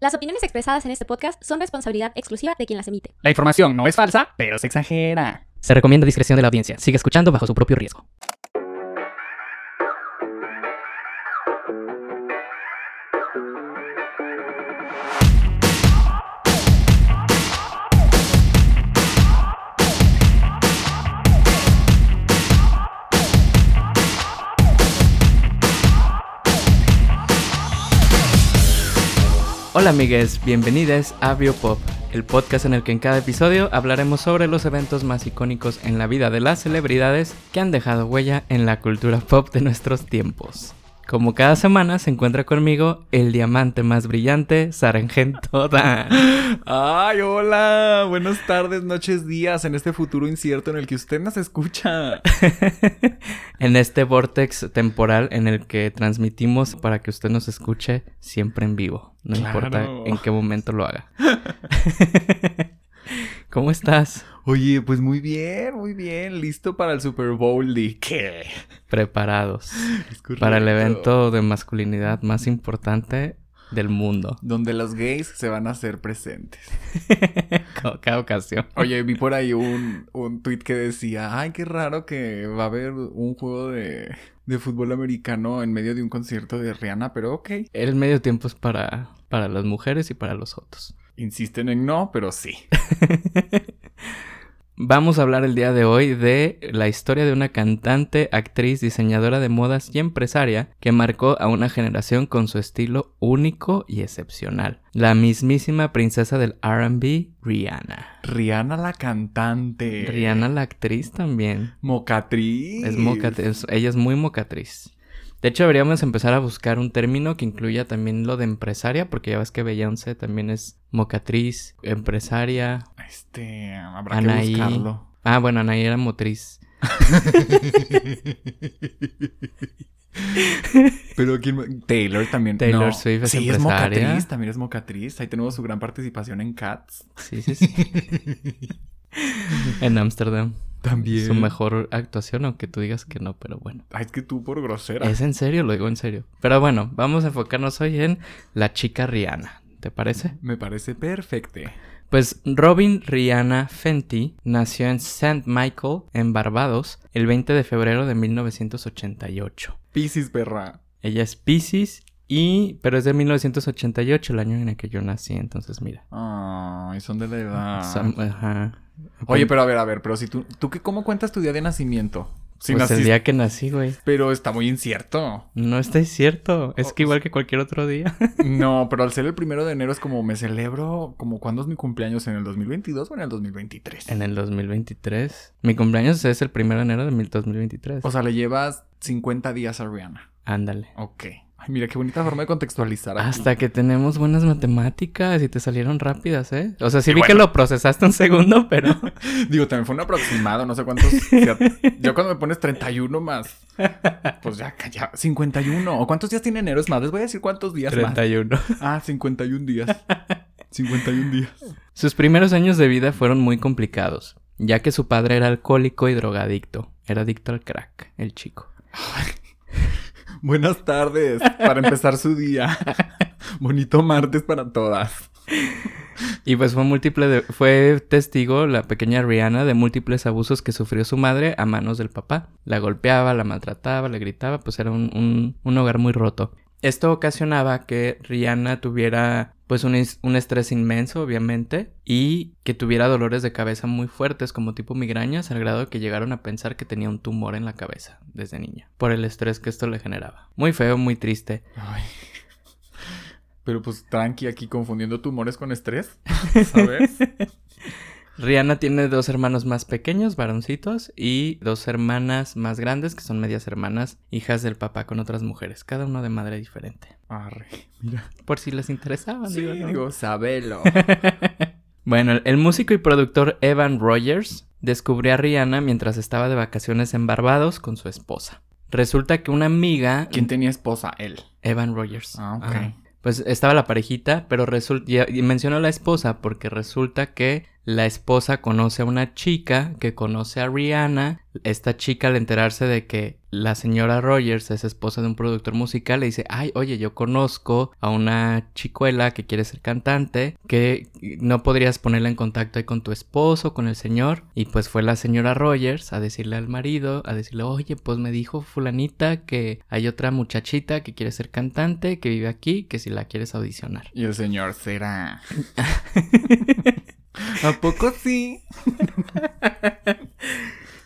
Las opiniones expresadas en este podcast son responsabilidad exclusiva de quien las emite. La información no es falsa, pero se exagera. Se recomienda discreción de la audiencia. Sigue escuchando bajo su propio riesgo. Hola amigues, bienvenidos a Biopop, el podcast en el que en cada episodio hablaremos sobre los eventos más icónicos en la vida de las celebridades que han dejado huella en la cultura pop de nuestros tiempos. Como cada semana se encuentra conmigo el diamante más brillante, Sargento Dan. Ay, hola, buenas tardes, noches, días en este futuro incierto en el que usted nos escucha. en este vortex temporal en el que transmitimos para que usted nos escuche siempre en vivo, no importa en qué momento lo haga. ¿Cómo estás? Oye, pues muy bien, muy bien. Listo para el Super Bowl de qué? Preparados. para el evento de masculinidad más importante del mundo. Donde los gays se van a hacer presentes. cada ocasión. Oye, vi por ahí un, un tweet que decía, ay, qué raro que va a haber un juego de, de fútbol americano en medio de un concierto de Rihanna, pero ok. El medio tiempo es para, para las mujeres y para los otros. Insisten en no, pero sí. Vamos a hablar el día de hoy de la historia de una cantante, actriz, diseñadora de modas y empresaria que marcó a una generación con su estilo único y excepcional. La mismísima princesa del RB, Rihanna. Rihanna la cantante. Rihanna la actriz también. Mocatriz. Es mocatriz. Ella es muy mocatriz. De hecho, deberíamos empezar a buscar un término que incluya también lo de empresaria, porque ya ves que Beyoncé también es mocatriz, empresaria. Este, habrá que buscarlo. Ah, bueno, Anaí era motriz. Pero ¿quién? Taylor también. Taylor Swift es sí, es mocatriz, también es mocatriz. Ahí tenemos su gran participación en Cats. Sí, sí, sí. en Ámsterdam. También. Su mejor actuación, aunque tú digas que no, pero bueno. Ay, es que tú por grosera. Es en serio, lo digo en serio. Pero bueno, vamos a enfocarnos hoy en la chica Rihanna. ¿Te parece? Me parece perfecto. Pues Robin Rihanna Fenty nació en St. Michael, en Barbados, el 20 de febrero de 1988. Pisces, perra. Ella es Pisces y, pero es de 1988, el año en el que yo nací, entonces mira. Ay, son de la edad. ajá. Oye, pero a ver, a ver, pero si tú, ¿tú qué, cómo cuentas tu día de nacimiento? Si pues el día que nací, güey. Pero está muy incierto. No está incierto. Es que igual que cualquier otro día. no, pero al ser el primero de enero es como me celebro, como cuándo es mi cumpleaños, ¿en el 2022 o en el 2023? En el 2023. Mi cumpleaños es el primero de enero de 2023. O sea, le llevas 50 días a Rihanna. Ándale. Ok. Ay, mira qué bonita forma de contextualizar. Hasta que tenemos buenas matemáticas y te salieron rápidas, ¿eh? O sea, sí vi que lo procesaste un segundo, pero. Digo, también fue un aproximado, no sé cuántos. Yo cuando me pones 31 más. Pues ya, ya, 51. ¿O cuántos días tiene enero? Es más, les voy a decir cuántos días 31. más. Ah, 51 días. 51 días. Sus primeros años de vida fueron muy complicados, ya que su padre era alcohólico y drogadicto. Era adicto al crack, el chico. Buenas tardes para empezar su día. Bonito martes para todas. Y pues fue múltiple fue testigo la pequeña Rihanna de múltiples abusos que sufrió su madre a manos del papá. La golpeaba, la maltrataba, le gritaba, pues era un, un hogar muy roto. Esto ocasionaba que Rihanna tuviera pues un, un, estrés inmenso, obviamente, y que tuviera dolores de cabeza muy fuertes como tipo migrañas, al grado que llegaron a pensar que tenía un tumor en la cabeza desde niña, por el estrés que esto le generaba. Muy feo, muy triste. Ay. Pero pues tranqui aquí confundiendo tumores con estrés, ¿sabes? Rihanna tiene dos hermanos más pequeños, varoncitos, y dos hermanas más grandes, que son medias hermanas, hijas del papá con otras mujeres, cada uno de madre diferente. Arre, mira. Por si les interesaba, sí, digo, sabelo. bueno, el músico y productor Evan Rogers descubrió a Rihanna mientras estaba de vacaciones en Barbados con su esposa. Resulta que una amiga... ¿Quién tenía esposa? Él. Evan Rogers. Ah, ok. Pues estaba la parejita, pero resulta... Y mencionó a la esposa porque resulta que la esposa conoce a una chica que conoce a Rihanna. Esta chica al enterarse de que la señora Rogers es esposa de un productor musical, le dice, ay, oye, yo conozco a una chicuela que quiere ser cantante, que no podrías ponerla en contacto ahí con tu esposo, con el señor. Y pues fue la señora Rogers a decirle al marido, a decirle, oye, pues me dijo fulanita que hay otra muchachita que quiere ser cantante, que vive aquí, que si la quieres audicionar. Y el señor será. ¿A poco sí?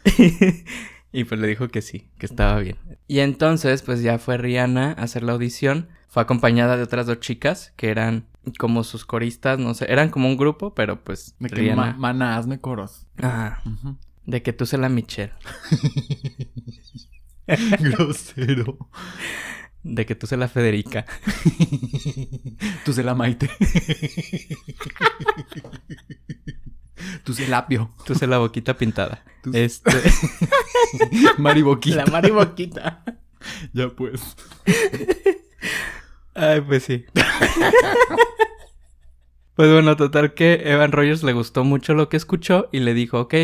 y pues le dijo que sí, que estaba bien. Y entonces, pues ya fue Rihanna a hacer la audición. Fue acompañada de otras dos chicas que eran como sus coristas, no sé, eran como un grupo, pero pues De que Rihanna. ma- mana, hazme coros. Ah, de que tú se la Michelle, Grosero. De que tú se la Federica. Tú se la maite. Tú se lapio. Tú se la boquita pintada. Tú- Este. Mariboquita. la Mari Boquita. Ya pues. Ay, pues sí. Pues bueno, total que Evan Rogers le gustó mucho lo que escuchó y le dijo, ok,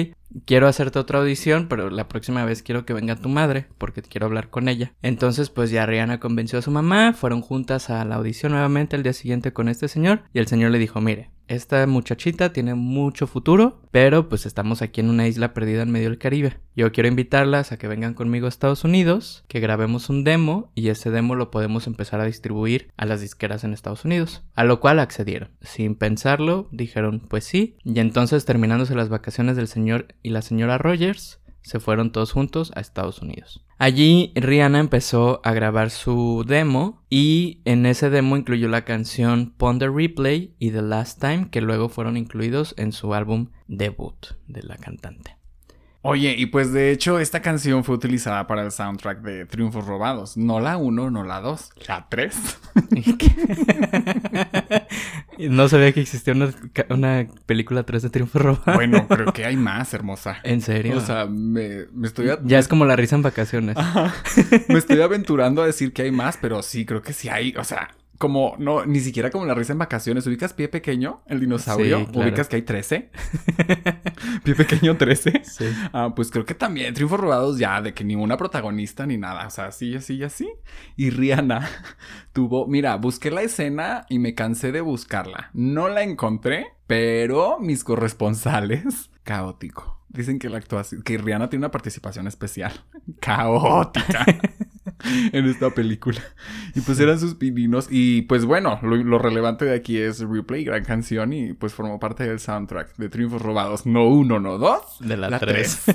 quiero hacerte otra audición, pero la próxima vez quiero que venga tu madre, porque quiero hablar con ella. Entonces, pues ya Rihanna convenció a su mamá, fueron juntas a la audición nuevamente el día siguiente con este señor, y el señor le dijo, mire, esta muchachita tiene mucho futuro, pero pues estamos aquí en una isla perdida en medio del Caribe. Yo quiero invitarlas a que vengan conmigo a Estados Unidos, que grabemos un demo y ese demo lo podemos empezar a distribuir a las disqueras en Estados Unidos. A lo cual accedieron. Sin pensarlo, dijeron pues sí. Y entonces terminándose las vacaciones del señor y la señora Rogers, se fueron todos juntos a Estados Unidos. Allí Rihanna empezó a grabar su demo y en ese demo incluyó la canción Ponder Replay y The Last Time que luego fueron incluidos en su álbum debut de la cantante. Oye, y pues de hecho esta canción fue utilizada para el soundtrack de Triunfos Robados. No la 1, no la 2, la 3. no sabía que existía una, una película 3 de Triunfo Robado. Bueno, creo que hay más, hermosa. ¿En serio? O sea, me, me estoy... a- ya es como la risa en vacaciones. Ajá. Me estoy aventurando a decir que hay más, pero sí, creo que sí hay. O sea, como, no, ni siquiera como la risa en vacaciones. ¿Ubicas Pie Pequeño, el dinosaurio? Sí, claro. ¿Ubicas que hay 13? Pie Pequeño 13. Sí. Ah, pues creo que también Triunfos Robados ya, de que ni una protagonista ni nada. O sea, así, así, así. Y Rihanna tuvo, mira, busqué la escena y me cansé de buscarla. No la encontré, pero mis corresponsales, caótico. Dicen que la actuación, que Rihanna tiene una participación especial. Caótica. en esta película. Y pues eran sus pininos. Y pues bueno, lo, lo relevante de aquí es Replay, gran canción. Y pues formó parte del soundtrack de Triunfos Robados. No uno, no dos. De la, La 3.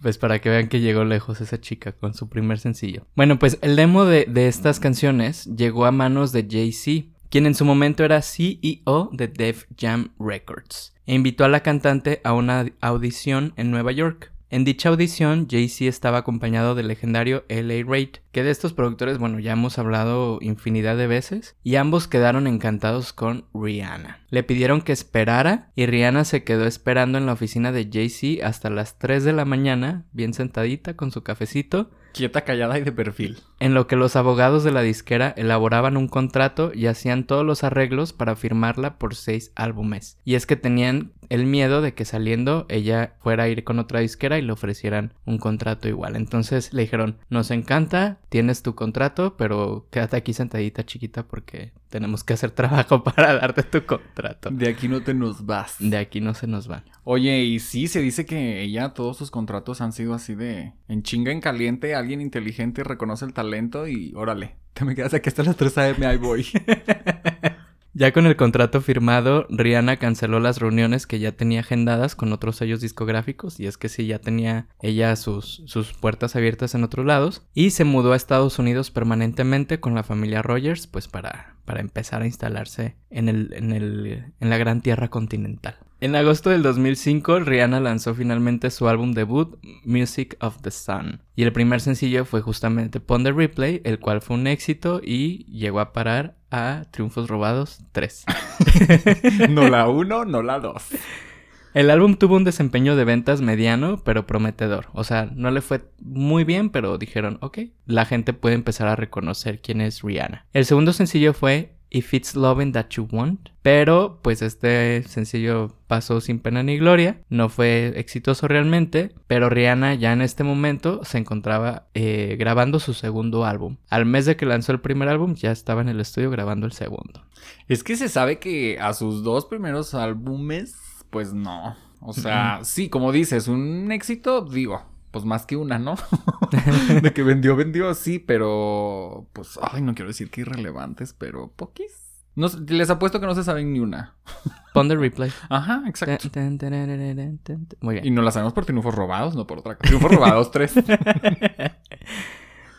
Pues para que vean que llegó lejos esa chica con su primer sencillo. Bueno, pues el demo de, de estas canciones llegó a manos de Jay-Z, quien en su momento era CEO de Def Jam Records, e invitó a la cantante a una audición en Nueva York. En dicha audición, Jay-Z estaba acompañado del legendario LA Raid, que de estos productores, bueno, ya hemos hablado infinidad de veces, y ambos quedaron encantados con Rihanna. Le pidieron que esperara, y Rihanna se quedó esperando en la oficina de Jay-Z hasta las 3 de la mañana, bien sentadita con su cafecito, Quieta, callada y de perfil. en lo que los abogados de la disquera elaboraban un contrato y hacían todos los arreglos para firmarla por seis álbumes. Y es que tenían el miedo de que saliendo ella fuera a ir con otra disquera y le ofrecieran un contrato igual. Entonces le dijeron, nos encanta, tienes tu contrato, pero quédate aquí sentadita chiquita porque tenemos que hacer trabajo para darte tu contrato. De aquí no te nos vas. De aquí no se nos van. Oye, y sí, se dice que ella, todos sus contratos han sido así de en chinga en caliente, alguien inteligente reconoce el talento y órale, te me quedas aquí hasta las 3 a.m. ahí voy. Ya con el contrato firmado, Rihanna canceló las reuniones que ya tenía agendadas con otros sellos discográficos, y es que sí, ya tenía ella sus, sus puertas abiertas en otros lados, y se mudó a Estados Unidos permanentemente con la familia Rogers, pues para, para empezar a instalarse en, el, en, el, en la gran tierra continental. En agosto del 2005, Rihanna lanzó finalmente su álbum debut, Music of the Sun. Y el primer sencillo fue justamente Ponder Replay, el cual fue un éxito y llegó a parar a Triunfos Robados 3. no la 1, no la 2. El álbum tuvo un desempeño de ventas mediano, pero prometedor. O sea, no le fue muy bien, pero dijeron, ok, la gente puede empezar a reconocer quién es Rihanna. El segundo sencillo fue If It's Loving That You Want. Pero pues este sencillo pasó sin pena ni gloria, no fue exitoso realmente, pero Rihanna ya en este momento se encontraba eh, grabando su segundo álbum. Al mes de que lanzó el primer álbum ya estaba en el estudio grabando el segundo. Es que se sabe que a sus dos primeros álbumes, pues no. O sea, sí, como dices, un éxito, digo, pues más que una, ¿no? de que vendió, vendió, sí, pero pues, ay, no quiero decir que irrelevantes, pero poquis. No, les apuesto que no se saben ni una. Pon the replay. Ajá, exacto. Tan, tan, tarararán, tan, tan. Muy bien. Y no la sabemos por triunfos robados, no por otra cosa. Triunfos robados tres.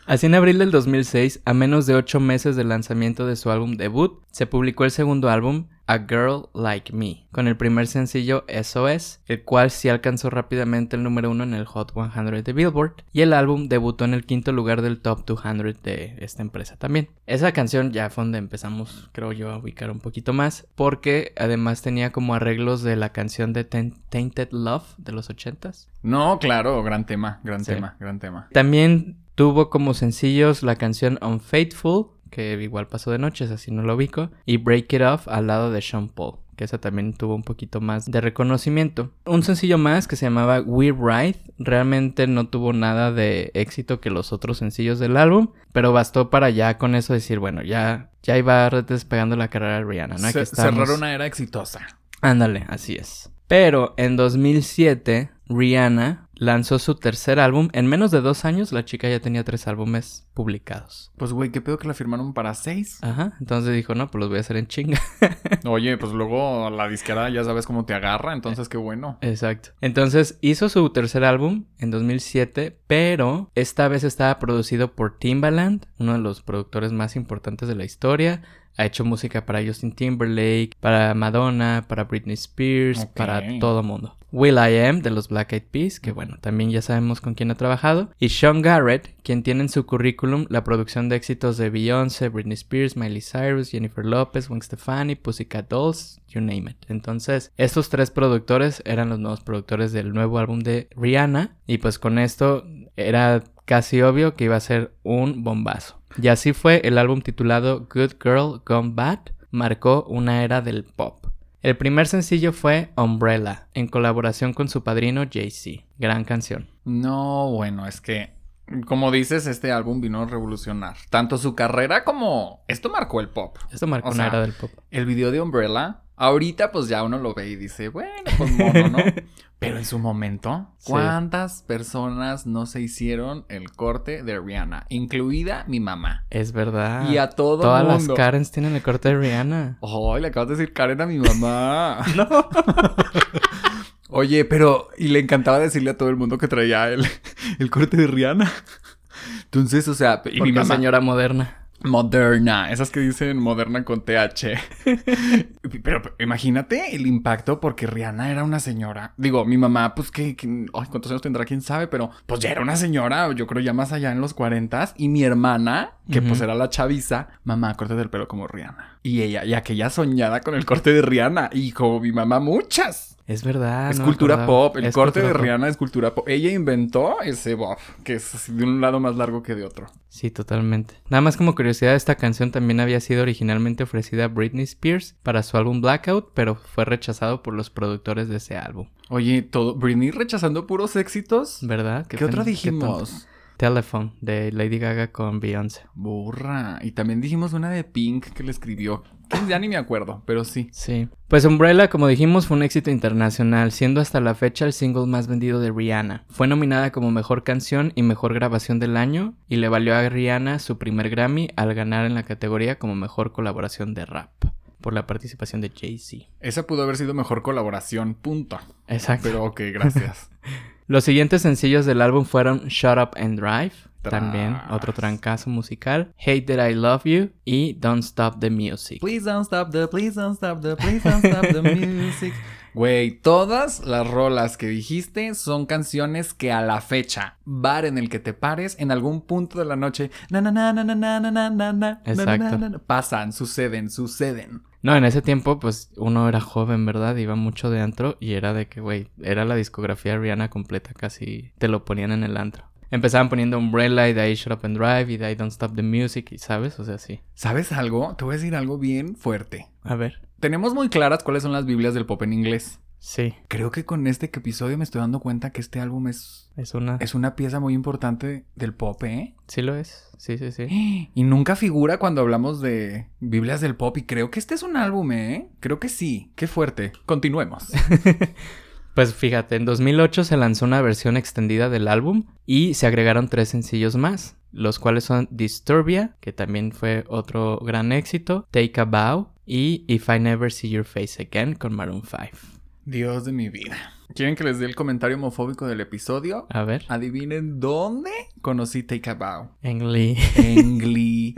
Así en abril del 2006, a menos de ocho meses del lanzamiento de su álbum debut, se publicó el segundo álbum, A Girl Like Me, con el primer sencillo SOS, el cual sí alcanzó rápidamente el número uno en el Hot 100 de Billboard, y el álbum debutó en el quinto lugar del Top 200 de esta empresa también. Esa canción ya fue donde empezamos, creo yo, a ubicar un poquito más, porque además tenía como arreglos de la canción de Taint- Tainted Love de los 80s. No, claro, gran tema, gran Sí. tema, gran tema. También tuvo como sencillos la canción Unfaithful, que igual pasó de noches, así no lo ubico, y Break It Off al lado de Sean Paul, que esa también tuvo un poquito más de reconocimiento. Un sencillo más que se llamaba We Ride, realmente no tuvo nada de éxito que los otros sencillos del álbum, pero bastó para ya con eso decir, bueno, ya, ya iba despegando la carrera de Rihanna, ¿no? Cerrar una era exitosa. Ándale, así es. Pero en 2007, Rihanna lanzó su tercer álbum. En menos de dos años, la chica ya tenía tres álbumes publicados. Pues, güey, ¿qué pedo que la firmaron para seis? Ajá, entonces dijo, no, pues los voy a hacer en chinga. Oye, pues luego la disquera ya sabes cómo te agarra, entonces qué bueno. Exacto. Entonces hizo su tercer álbum en 2007, pero esta vez estaba producido por Timbaland, uno de los productores más importantes de la historia. Ha hecho música para Justin Timberlake, para Madonna, para Britney Spears, para todo mundo. Will I Am de los Black Eyed Peas, que bueno, también ya sabemos con quién ha trabajado. Y Sean Garrett, quien tiene en su currículum la producción de éxitos de Beyoncé, Britney Spears, Miley Cyrus, Jennifer Lopez, Gwen Stefani, Pussycat Dolls, you name it. Entonces, estos tres productores eran los nuevos productores del nuevo álbum de Rihanna. Y pues con esto era casi obvio que iba a ser un bombazo. Y así fue el álbum titulado Good Girl Gone Bad, marcó una era del pop. El primer sencillo fue Umbrella, en colaboración con su padrino Jay-Z. Gran canción. No, bueno, es que, como dices, este álbum vino a revolucionar tanto su carrera como... Esto marcó el pop. Esto marcó O una sea, era del pop. El video de Umbrella, ahorita pues ya uno lo ve y dice, bueno, pues mono, ¿no? Pero en su momento, Sí. ¿cuántas personas no se hicieron el corte de Rihanna? Incluida mi mamá. Es verdad. y a todo Todas las. Karens tienen el corte de Rihanna. Ay, le acabas de decir Karen a mi mamá. no. Oye, pero... Y le encantaba decirle a todo el mundo que traía el, el corte de Rihanna. Entonces, o sea... Y mi mamá... señora moderna. Moderna, esas que dicen moderna con TH. Pero, pero imagínate el impacto porque Rihanna era una señora. Digo, mi mamá, pues que, ay, ¿cuántos años tendrá? ¿Quién sabe? Pero pues ya era una señora, yo creo ya más allá en los 40 Y mi hermana, que pues era la chaviza, mamá, córtate el pelo como Rihanna. Y ella, y aquella soñada con el corte de Rihanna. Y como mi mamá, muchas. Es verdad. es no cultura pop. El Es corte de pop. Rihanna es cultura pop. Ella inventó ese bob, que es de un lado más largo que de otro. Sí, totalmente. Nada más como curiosidad, esta canción también había sido originalmente ofrecida a Britney Spears para su álbum Blackout, pero fue rechazado por los productores de ese álbum. Oye, todo. Britney rechazando puros éxitos. ¿Verdad? ¿Qué, otra dijimos? Telephone, de Lady Gaga con Beyoncé. Burra. Y también dijimos una de Pink que le escribió. Ya ni me acuerdo, pero sí. Sí. Pues Umbrella, como dijimos, fue un éxito internacional, siendo hasta la fecha el single más vendido de Rihanna. Fue nominada como mejor canción y mejor grabación del año, y le valió a Rihanna su primer Grammy al ganar en la categoría como mejor colaboración de rap, por la participación de Jay-Z. Esa pudo haber sido mejor colaboración, punto. Exacto. Pero ok, gracias. Los siguientes sencillos del álbum fueron Shut Up and Drive. También otro trancazo musical, Hate That I Love You y Don't Stop the Music. please don't stop the, please don't stop the, please don't stop the music. Güey, todas las rolas que dijiste son canciones que a la fecha, bar en el que te pares, en algún punto de la noche, na na na na na na na na na Exacto. na, pasan, suceden, suceden. No, en ese tiempo, pues uno era joven, ¿verdad? Iba mucho de antro y era de que, güey, era la discografía de Rihanna completa, casi te lo ponían en el antro. Empezaban poniendo Umbrella y de ahí Shut Up and Drive y de ahí Don't Stop the Music y sabes, o sea, sí. ¿Sabes algo? Te voy a decir algo bien fuerte. A ver. Tenemos muy claras cuáles son las Biblias del pop en inglés. Sí, Creo que con este episodio me estoy dando cuenta que este álbum es, es una... es una pieza muy importante del pop, ¿eh? Sí lo es. Sí, sí, sí. Y nunca figura cuando hablamos de Biblias del pop y creo que este es un álbum, ¿eh? Creo que sí. Qué fuerte. Continuemos. Pues fíjate, en 2008 se lanzó una versión extendida del álbum y se agregaron tres sencillos más, los cuales son Disturbia, que también fue otro gran éxito, Take a Bow y If I Never See Your Face Again con Maroon 5. Dios de mi vida. ¿Quieren que les dé el comentario homofóbico del episodio? A ver, Adivinen dónde conocí Take a Bow. en Lee. En Glee.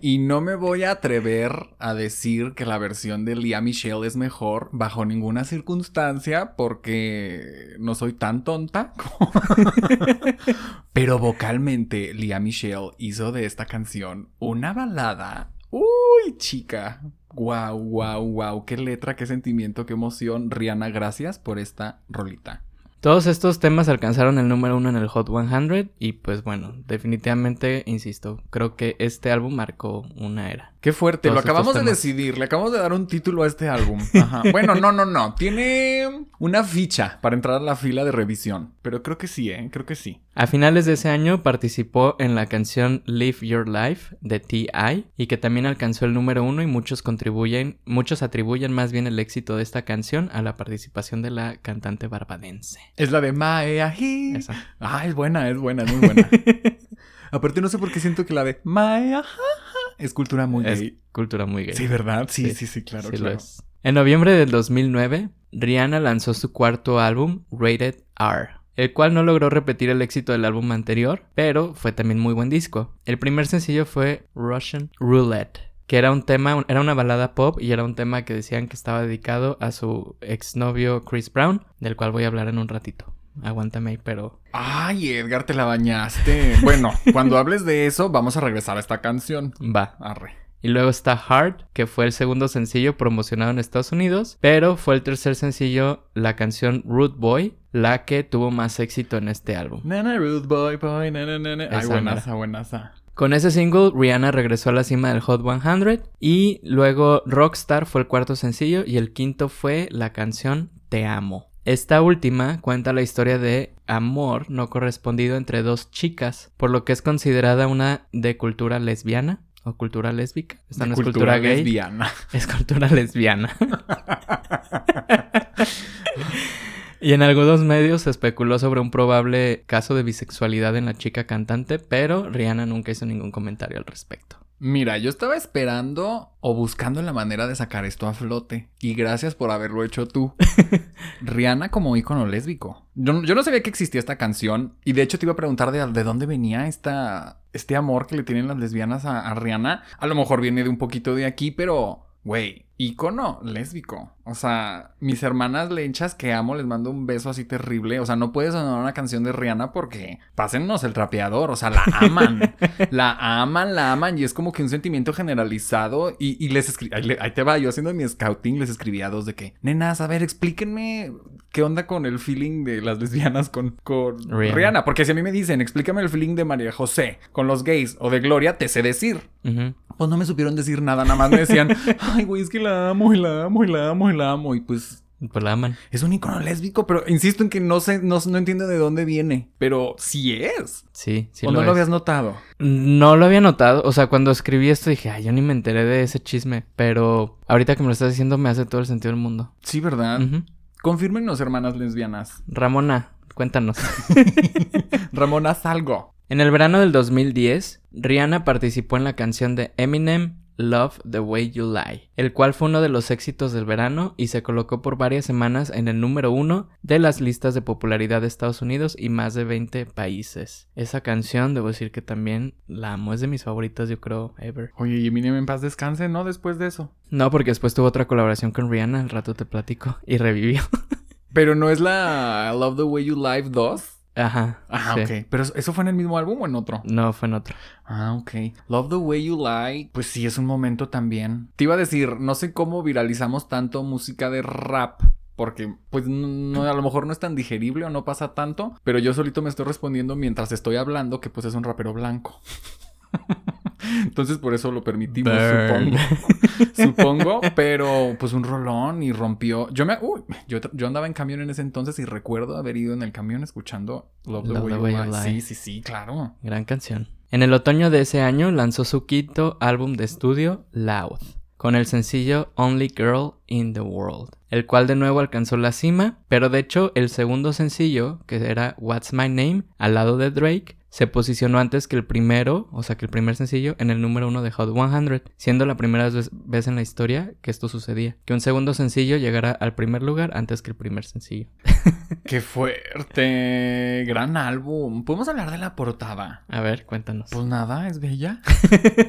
Y no me voy a atrever a decir que la versión de Lea Michelle es mejor bajo ninguna circunstancia porque no soy tan tonta. como- Pero vocalmente Lea Michelle hizo de esta canción una balada. Uy, chica. Wow, wow, wow. Qué letra, qué sentimiento, qué emoción. Rihanna, gracias por esta rolita. Todos estos temas alcanzaron el número uno en el Hot 100 y pues bueno, definitivamente, insisto, creo que este álbum marcó una era. Qué fuerte, lo Todos acabamos de decidir, le acabamos de dar un título a este álbum. Ajá. Bueno, no, no, no, tiene una ficha para entrar a la fila de revisión, pero creo que sí, ¿eh? Creo que sí. A finales de ese año participó en la canción Live Your Life de T.I. y que también alcanzó el número uno y muchos contribuyen, muchos atribuyen más bien el éxito de esta canción a la participación de la cantante barbadense. Es la de Mae Ají. Esa. Ah, es buena, es buena, es muy buena. Aparte, no sé por qué siento que la de Mae Ají es cultura muy Es gay. cultura muy gay. Sí, ¿verdad? Sí, Sí. sí, sí, claro, Sí claro. En noviembre del 2009, Rihanna lanzó su cuarto álbum, Rated R, el cual no logró repetir el éxito del álbum anterior, pero fue también muy buen disco. El primer sencillo fue Russian Roulette, que era un tema, era una balada pop y era un tema que decían que estaba dedicado a su exnovio Chris Brown, del cual voy a hablar en un ratito. Aguántame ahí, pero Ay, Edgar, te la bañaste. Bueno, cuando hables de eso, vamos a regresar a esta canción. va. Arre. Y luego está Hard, que fue el segundo sencillo promocionado en Estados Unidos, pero fue el tercer sencillo, la canción Root Boy, la que tuvo más éxito en este álbum. Nana Ruth Boy Boy, na, na, na, na. Ay, buenaza, buenaza. Con ese single, Rihanna regresó a la cima del Hot 100 y luego Rockstar fue el cuarto sencillo y el quinto fue la canción Te Amo. Esta última cuenta la historia de amor no correspondido entre dos chicas, por lo que es considerada una de cultura lesbiana o cultura lésbica. Esta De no es cultura gay. lesbiana. Es cultura lesbiana. y en algunos medios se especuló sobre un probable caso de bisexualidad en la chica cantante, pero Rihanna nunca hizo ningún comentario al respecto. Mira, yo estaba esperando o buscando la manera de sacar esto a flote. Y gracias por haberlo hecho tú. Rihanna como ícono lésbico. Yo, no- yo no sabía que existía esta canción. Y de hecho te iba a preguntar de, de dónde venía esta, este amor que le tienen las lesbianas a, a Rihanna. A lo mejor viene de un poquito de aquí, pero... Güey, ícono lésbico. O sea, mis hermanas lenchas que amo, les mando un beso así terrible. O sea, no puede sonar una canción de Rihanna porque pásennos el trapeador. O sea, la aman. la aman, la aman. Y es como que un sentimiento generalizado. Y, y les escribí, ahí, te va, yo haciendo mi scouting les escribía a dos de que, nenas, a ver, explíquenme qué onda con el feeling de las lesbianas con, con Rihanna. Rihanna. Porque si a mí me dicen, explícame el feeling de María José con los gays o de Gloria, te sé decir. Pues no me supieron decir nada, nada más me decían, ay, güey, es que la amo y la amo y la amo y la amo. Y pues Pues la aman. es un icono lésbico, pero insisto en que no sé, no, no entiendo de dónde viene. Pero sí es. Sí, sí ¿O lo no lo habías notado? No lo había notado. O sea, cuando escribí esto dije, ay, yo ni me enteré de ese chisme. Pero ahorita que me lo estás diciendo me hace todo el sentido del mundo. Sí, ¿verdad? Ujú. Confírmenos, hermanas lesbianas. Ramona, cuéntanos. Ramona, salgo. En el verano del 2010, Rihanna participó en la canción de Eminem Love the Way You Lie, el cual fue uno de los éxitos del verano y se colocó por varias semanas en el número uno de las listas de popularidad de Estados Unidos y más de 20 países. Esa canción, debo decir que también la amo, es de mis favoritas, yo creo, ever. Oye, y Eminem en paz descanse, ¿no? Después de eso. No, porque después tuvo otra colaboración con Rihanna, al rato te platico, y revivió. Pero no es la Love the Way You Live 2. Ajá. Ah, sí. ok. ¿Pero eso fue en el mismo álbum o en otro? No, fue en otro. Ah, ok. Love the Way You Lie, pues sí, es un momento también. Te iba a decir, no sé cómo viralizamos tanto música de rap porque pues no, a lo mejor no es tan digerible o no pasa tanto, pero yo solito me estoy respondiendo mientras estoy hablando que pues es un rapero blanco. Entonces por eso lo permitimos, Burn. supongo. supongo, pero pues un rolón y rompió. Yo me uy, yo, yo andaba en camión en ese entonces y recuerdo haber ido en el camión escuchando Love the Love Way, the Way You Lie. Lie. Sí, sí, sí, claro. Gran canción. En el otoño de ese año lanzó su quinto álbum de estudio, Loud, con el sencillo Only Girl in the World, el cual de nuevo alcanzó la cima, pero de hecho el segundo sencillo, que era What's My Name, al lado de Drake, se posicionó antes que el primero, o sea que el primer sencillo, en el número uno de Hot 100, siendo la primera vez, en la historia que esto sucedía, que un segundo sencillo llegara al primer lugar antes que el primer sencillo. Qué fuerte. Gran álbum. ¿Podemos hablar de la portada? A ver, cuéntanos. Pues nada, es bella.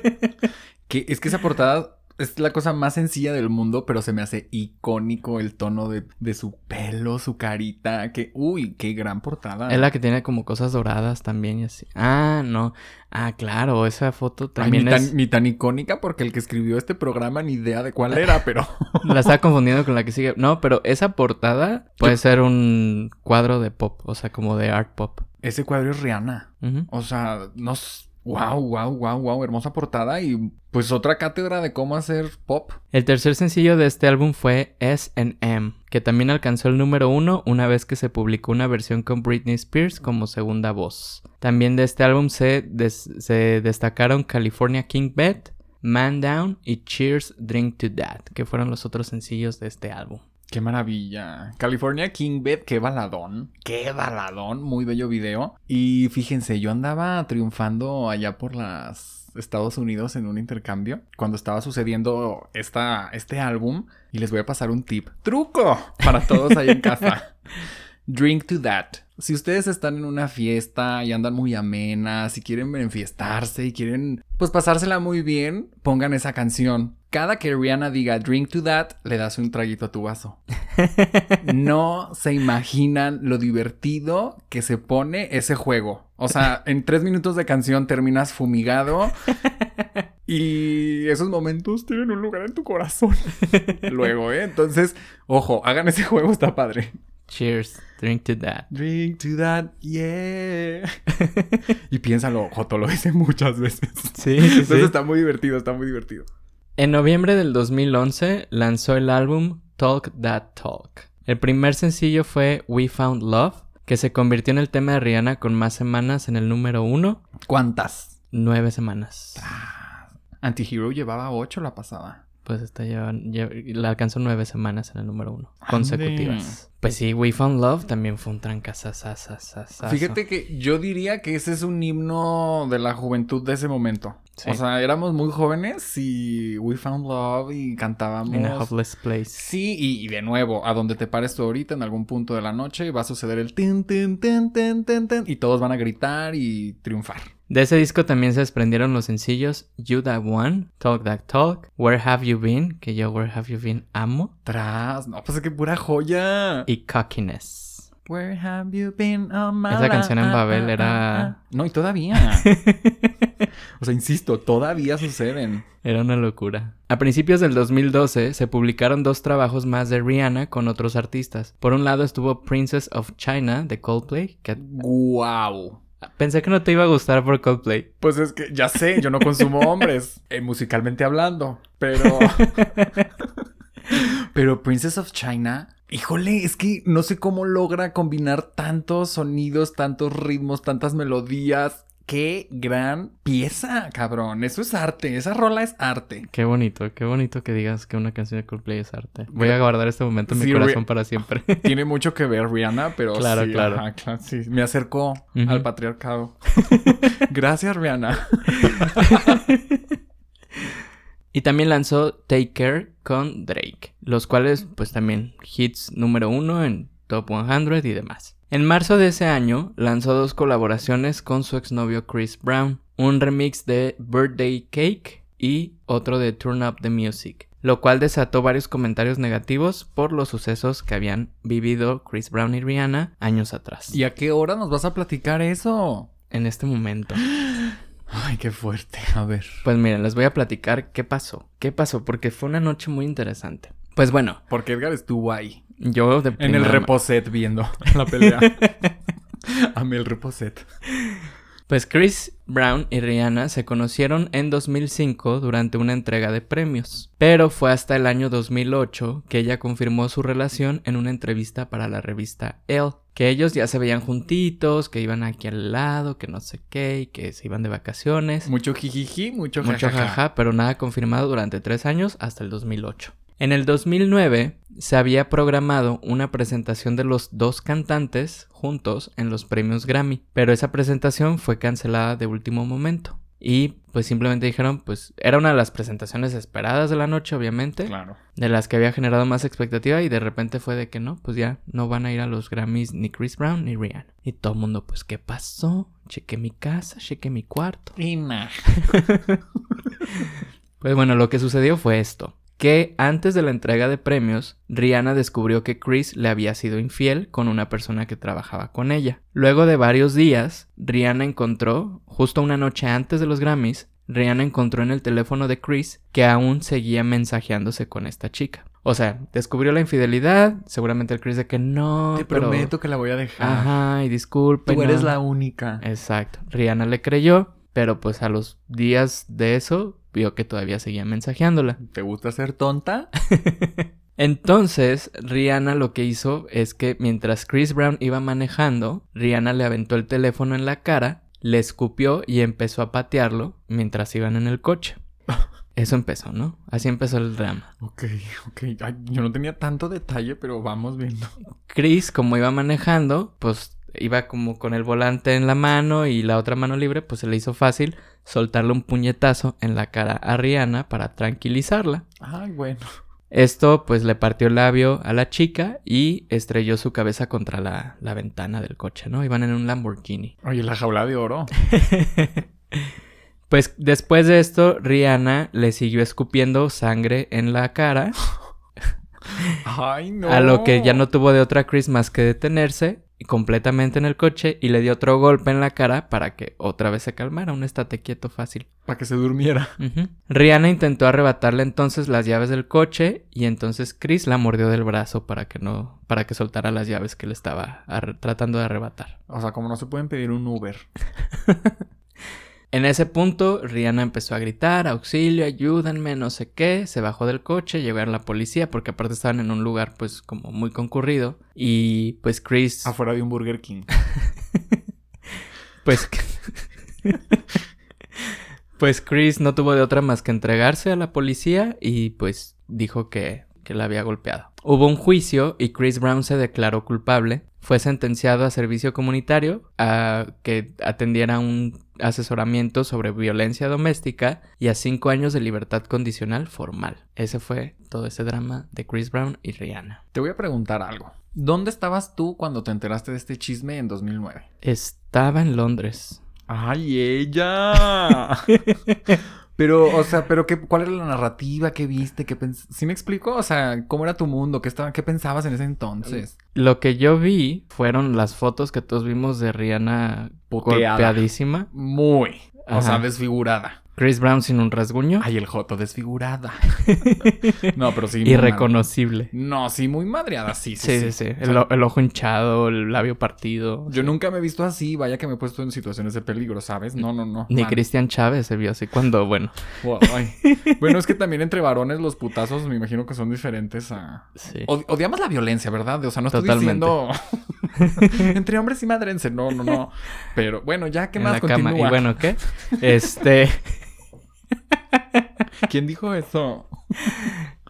que es que esa portada es la cosa más sencilla del mundo, pero se me hace icónico el tono de, de su pelo, su carita. Que, uy, qué gran portada. Es la que tiene como cosas doradas también y así. Ah, no. Ah, claro, esa foto Ay, también ni, es... tan, ni tan icónica porque el que escribió este programa ni idea de cuál era, pero La estaba confundiendo con la que sigue. No, pero esa portada puede ser un cuadro de pop, o sea, como de art pop. ese cuadro es Rihanna. O sea, nos... Wow, wow, wow, wow, hermosa portada y pues otra cátedra de cómo hacer pop. El tercer sencillo de este álbum fue S&M, que también alcanzó el número uno una vez que se publicó una versión con Britney Spears como segunda voz. También de este álbum se, se destacaron California King Bed, Man Down y Cheers Drink to That, que fueron los otros sencillos de este álbum. Qué maravilla. California King Bed, qué baladón. Qué baladón. Muy bello video. Y fíjense, yo andaba triunfando allá por las Estados Unidos en un intercambio cuando estaba sucediendo esta, este álbum. Y les voy a pasar un tip. ¡Truco! Para todos ahí en casa. Drink to that. Si ustedes están en una fiesta y andan muy amenas y quieren enfiestarse y quieren pues pasársela muy bien, pongan esa canción. Cada que Rihanna diga drink to that, le das un traguito a tu vaso. No se imaginan lo divertido que se pone ese juego. O sea, en tres minutos de canción terminas fumigado y esos momentos tienen un lugar en tu corazón. Luego, ¿eh? Entonces, ojo, hagan ese juego, está padre. Cheers, Drink to That. Drink to that, yeah. y piénsalo, Joto lo dice muchas veces. Sí, Entonces está muy divertido, está muy divertido. En noviembre del 2011 lanzó el álbum Talk That Talk. El primer sencillo fue We Found Love, que se convirtió en el tema de Rihanna con más semanas en el número uno, ¿Cuántas? nueve semanas. Antihero llevaba ocho la pasada. Pues esta lleva, lle- la alcanzó nueve semanas en el número uno, consecutivas. Pues sí, We Found Love también fue un trancazazazazazazo. Fíjate que yo diría que ese es un himno de la juventud de ese momento. Sí. O sea, éramos muy jóvenes y We Found Love y cantábamos. In a Hopeless Place. Sí, y, y de nuevo, a donde te pares tú ahorita, en algún punto de la noche, va a suceder el tin, tin, tin, tin, tin, tin, y todos van a gritar y triunfar. De ese disco también se desprendieron los sencillos You That One, Talk That Talk, Where Have You Been, que yo Where Have You Been amo, Tras, no, pues es que pura joya. y Cockiness. Where have you been all my Esa canción en life? Babel era- No, y todavía. o sea, insisto, todavía suceden. Era una locura. A principios del 2012 se publicaron dos trabajos más de Rihanna con otros artistas. Por un lado estuvo Princess of China de Coldplay, que Wow. pensé que no te iba a gustar por Coldplay. Pues es que ya sé, yo no consumo hombres, eh, musicalmente hablando, pero... pero Princess of China, híjole, es que no sé cómo logra combinar tantos sonidos, tantos ritmos, tantas melodías. Qué gran pieza, cabrón. Eso es arte, esa rola es arte. Qué bonito, qué bonito que digas que una canción de Coldplay es arte. Voy a guardar este momento en mi corazón para siempre. Tiene mucho que ver Rihanna, pero Claro, sí, claro. ajá, claro, sí. Me acercó al patriarcado. Gracias, Rihanna. Y también lanzó Take Care con Drake, los cuales pues también hits número uno en Top 100 y demás. En marzo de ese año lanzó dos colaboraciones con su exnovio Chris Brown, un remix de Birthday Cake y otro de Turn Up the Music, lo cual desató varios comentarios negativos por los sucesos que habían vivido Chris Brown y Rihanna años atrás. ¿Y a qué hora nos vas a platicar eso? En este momento. Ay, qué fuerte. A ver. Pues miren, les voy a platicar qué pasó. ¿Qué pasó? Porque fue una noche muy interesante. Pues bueno, Porque Edgar estuvo ahí. Yo de En el reposet viendo la pelea. Amé el reposet. Pues Chris Brown y Rihanna se conocieron en 2005 durante una entrega de premios, pero fue hasta el año 2008 que ella confirmó su relación en una entrevista para la revista Elle, que ellos ya se veían juntitos, que iban aquí al lado, que no sé qué, y que se iban de vacaciones. Mucho jijiji, mucho Mucho jajaja. jaja, pero nada confirmado durante tres años hasta el 2008. En el 2009 se había programado una presentación de los dos cantantes juntos en los premios Grammy, pero esa presentación fue cancelada de último momento. Y pues simplemente dijeron, pues era una de las presentaciones esperadas de la noche, obviamente, Claro. de las que había generado más expectativa y de repente fue de que no, pues ya no van a ir a los Grammys ni Chris Brown ni Rihanna. Y todo el mundo, pues, ¿qué pasó? Chequé mi casa, chequé mi cuarto. Pues bueno, lo que sucedió fue esto. Que antes de la entrega de premios, Rihanna descubrió que Chris le había sido infiel con una persona que trabajaba con ella. Luego de varios días, Rihanna encontró, justo una noche antes de los Grammys, Rihanna encontró en el teléfono de Chris que aún seguía mensajeándose con esta chica. O sea, descubrió la infidelidad, seguramente el Chris de que no, Te pero... prometo que la voy a dejar. Ajá, y disculpe. Tú eres no". la única. Exacto. Rihanna le creyó, pero pues a los días de eso vio que todavía seguía mensajeándola. ¿Te gusta ser tonta? Entonces, Rihanna lo que hizo es que mientras Chris Brown iba manejando, Rihanna le aventó el teléfono en la cara, le escupió y empezó a patearlo mientras iban en el coche. Eso empezó, ¿no? Así empezó el drama. Ok, ok. Ay, yo no tenía tanto detalle, pero vamos viendo. Chris, como iba manejando, pues iba como con el volante en la mano y la otra mano libre, pues se le hizo fácil soltarle un puñetazo en la cara a Rihanna para tranquilizarla. Ay, bueno. Esto pues le partió el labio a la chica y estrelló su cabeza contra la, la ventana del coche, ¿no? Iban en un Lamborghini. Oye, la jaula de oro. Pues después de esto, Rihanna le siguió escupiendo sangre en la cara, Ay, no. a lo que ya no tuvo de otra Chris más que detenerse completamente en el coche y le dio otro golpe en la cara para que otra vez se calmara, un estate quieto fácil. Para que se durmiera. Rihanna intentó arrebatarle entonces las llaves del coche y entonces Chris la mordió del brazo para que no, para que soltara las llaves que le estaba tratando de arrebatar. O sea, como no se pueden pedir un Uber. En ese punto, Rihanna empezó a gritar, auxilio, ayúdenme, no sé qué, se bajó del coche, llegó a la policía porque aparte estaban en un lugar pues como muy concurrido y pues Chris Afuera de un Burger King. pues pues Chris no tuvo de otra más que entregarse a la policía y pues dijo que, que la había golpeado. Hubo un juicio y Chris Brown se declaró culpable. Fue sentenciado a servicio comunitario a que atendiera un asesoramiento sobre violencia doméstica y a cinco años de libertad condicional formal. Ese fue todo ese drama de Chris Brown y Rihanna. Te voy a preguntar algo. ¿Dónde estabas tú cuando te enteraste de este chisme en 2009? Estaba en Londres. ¡Ay, ella! pero, o sea, pero qué, ¿cuál era la narrativa? ¿Qué viste? ¿Qué pens- ¿Sí me explico? O sea, ¿cómo era tu mundo? ¿Qué, estaba, ¿Qué pensabas en ese entonces? Lo que yo vi fueron las fotos que todos vimos de Rihanna Puteada. golpeadísima. Muy. O sea, desfigurada. Chris Brown sin un rasguño. Ay, el Joto, desfigurada. no, pero sí. Irreconocible. No, sí, muy madreada, sí, sí. Sí, sí, sí, sí. O sea, El, ojo hinchado, el labio partido. Yo nunca me he visto así, vaya que me he puesto en situaciones de peligro, ¿sabes? No, no, no. Ni Man. Cristian Chávez se vio así cuando, bueno. Wow. Bueno, es que también entre varones los putazos me imagino que son diferentes a... Sí. Od- odiamos la violencia, ¿verdad? O sea, no estoy Totalmente. diciendo entre hombres y madrense, no, no, no. Pero bueno, ya, ¿qué en más la continúa? cama. Y bueno, ¿qué? Este. ¿Quién dijo eso?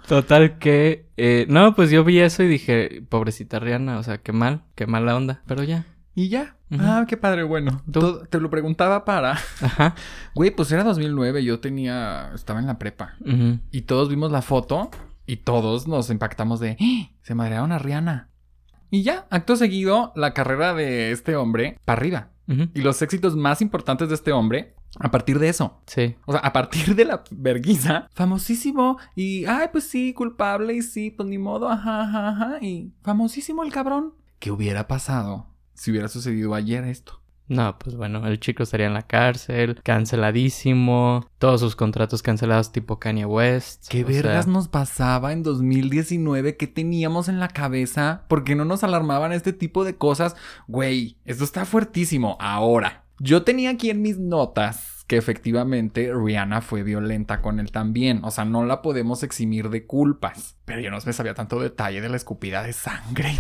Total que. eh, no, pues yo vi eso y dije, pobrecita Rihanna, o sea, qué mal, qué mala onda. Pero ya. Y ya. Ah, qué padre, bueno. Todo- te lo preguntaba para... Ajá. Güey, pues era 2009, yo tenía... Estaba en la prepa. Y todos vimos la foto y todos nos impactamos de... ¡Ah! Se madrearon a Rihanna. Y ya, acto seguido, la carrera de este hombre para arriba. Y los éxitos más importantes de este hombre a partir de eso. Sí. O sea, a partir de la verguiza, famosísimo. Y, ay, pues sí, culpable. Y sí, pues ni modo, ajá, ajá, ajá. Y famosísimo el cabrón. ¿Qué hubiera pasado si hubiera sucedido ayer esto? No, pues bueno, el chico estaría en la cárcel, canceladísimo, todos sus contratos cancelados tipo Kanye West. ¿Qué sea, vergas nos pasaba en 2019? ¿Qué teníamos en la cabeza? ¿Por qué no nos alarmaban este tipo de cosas? Güey, esto está fuertísimo. Ahora, yo tenía aquí en mis notas que efectivamente Rihanna fue violenta con él también. O sea, no la podemos eximir de culpas. Pero yo no me sabía tanto detalle de la escupida de sangre.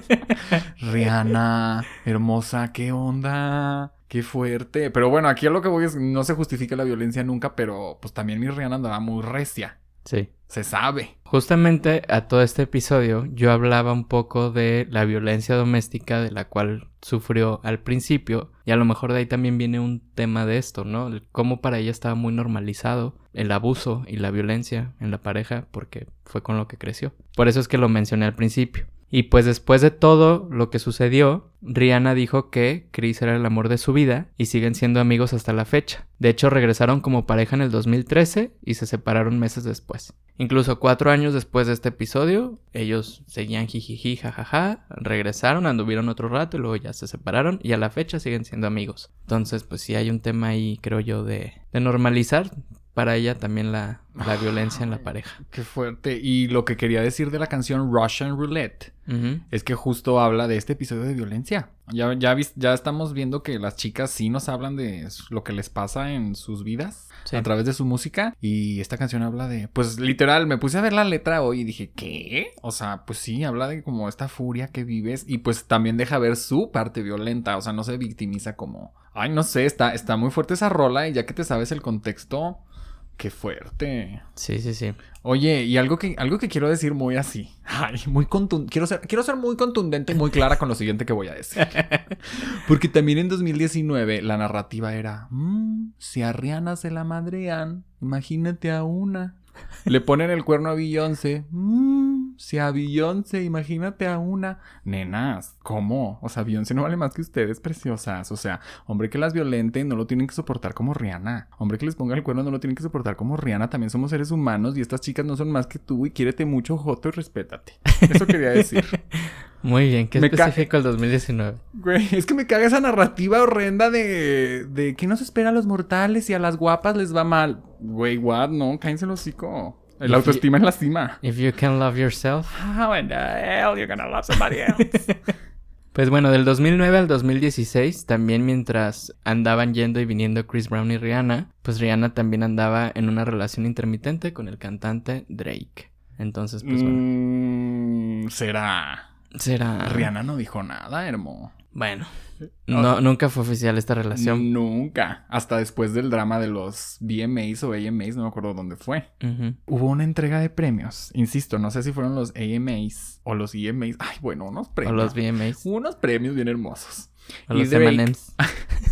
Rihanna, hermosa, ¿qué onda? Qué fuerte. Pero bueno, aquí a lo que voy es, no se justifica la violencia nunca, pero pues también mi Rihanna andaba muy recia. Sí. Se sabe. Justamente a todo este episodio yo hablaba un poco de la violencia doméstica de la cual sufrió al principio y a lo mejor de ahí también viene un tema de esto, ¿no? El cómo para ella estaba muy normalizado el abuso y la violencia en la pareja porque fue con lo que creció. Por eso es que lo mencioné al principio. Y pues después de todo lo que sucedió, Rihanna dijo que Chris era el amor de su vida y siguen siendo amigos hasta la fecha. De hecho, regresaron como pareja en el 2013 y se separaron meses después. Incluso cuatro años después de este episodio, ellos seguían jijiji, jajaja, regresaron, anduvieron otro rato y luego ya se separaron y a la fecha siguen siendo amigos. Entonces, pues sí hay un tema ahí, creo yo, de, de normalizar para ella también la, la violencia en la pareja. Qué fuerte. Y lo que quería decir de la canción Russian Roulette es que justo habla de este episodio de violencia. Ya, ya, ya estamos viendo que las chicas sí nos hablan de lo que les pasa en sus vidas Sí. a través de su música. Y esta canción habla de, pues literal, me puse a ver la letra hoy y dije, ¿qué? O sea, pues sí, habla de como esta furia que vives y pues también deja ver su parte violenta. O sea, no se victimiza como, ay, no sé, está, está muy fuerte esa rola y ya que te sabes el contexto, qué fuerte. Sí, sí, sí. Oye, y algo que, algo que quiero decir muy así. Ay, muy contundente. Quiero ser, quiero ser muy contundente y muy clara con lo siguiente que voy a decir. Porque también en 2019 la narrativa era: "Mm, si a Rihanna se la madrean, imagínate a una. Le ponen el cuerno a Beyoncé. "Mm, si a Beyoncé, imagínate a una. Nenas, ¿cómo? O sea, Beyoncé no vale más que ustedes, preciosas. O sea, hombre que las violente no lo tienen que soportar como Rihanna. Hombre que les ponga el cuerno no lo tienen que soportar como Rihanna. También somos seres humanos y estas chicas no son más que tú y quiérete mucho, Joto, y respétate. Eso quería decir. Muy bien, qué Me específico el 2019. Güey, es que me caga esa narrativa horrenda de, de que nos espera a los mortales y a las guapas les va mal. Güey, what? No, cállense el hocico. El autoestima es la cima. If you can love yourself. How in the hell you're gonna love somebody else? Pues bueno, del 2009 al 2016, también mientras andaban yendo y viniendo Chris Brown y Rihanna, pues Rihanna también andaba en una relación intermitente con el cantante Drake. Entonces, pues bueno, Mm, será. será... Rihanna no dijo nada, hermo. Bueno, no, nunca fue oficial esta relación. Nunca. Hasta después del drama de los VMAs o AMAs, no me acuerdo dónde fue. Hubo una entrega de premios. Insisto, no sé si fueron los AMAs o los EMAs. Ay, bueno, unos O premios. los VMAs. Unos premios bien hermosos. O y los Drake-.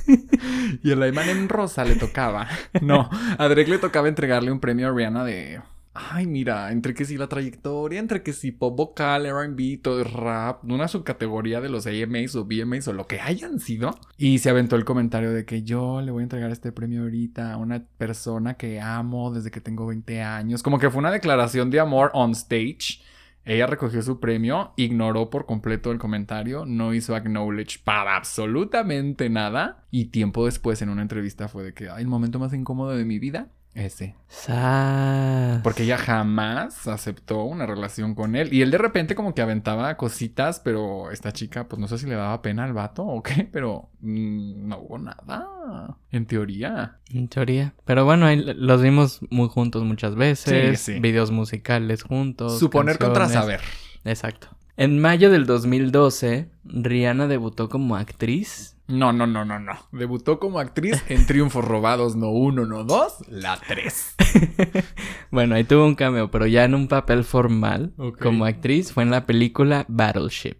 Y el en rosa le tocaba. No, a Drake le tocaba entregarle un premio a Rihanna de. Ay, mira, entre que sí la trayectoria, entre que sí pop vocal, RB, todo rap, una subcategoría de los AMAs o BMAs o lo que hayan sido. Y se aventó el comentario de que yo le voy a entregar este premio ahorita a una persona que amo desde que tengo 20 años. Como que fue una declaración de amor on stage. Ella recogió su premio, ignoró por completo el comentario, no hizo acknowledge para absolutamente nada. Y tiempo después en una entrevista fue de que, el momento más incómodo de mi vida, ese. Sas. Porque ella jamás aceptó una relación con él. Y él de repente como que aventaba cositas, pero esta chica, pues no sé si le daba pena al vato o qué, pero mm, no hubo nada. En teoría. En teoría. Pero bueno, ahí los vimos muy juntos muchas veces. Sí, sí. Videos musicales juntos. Suponer contra saber. Exacto. En mayo del 2012, Rihanna debutó como actriz. No, no, no, no, no. Debutó como actriz en Triunfos Robados, no uno, no dos, la tres. Bueno, ahí tuvo un cameo, pero ya en un papel formal como actriz fue en la película Battleship,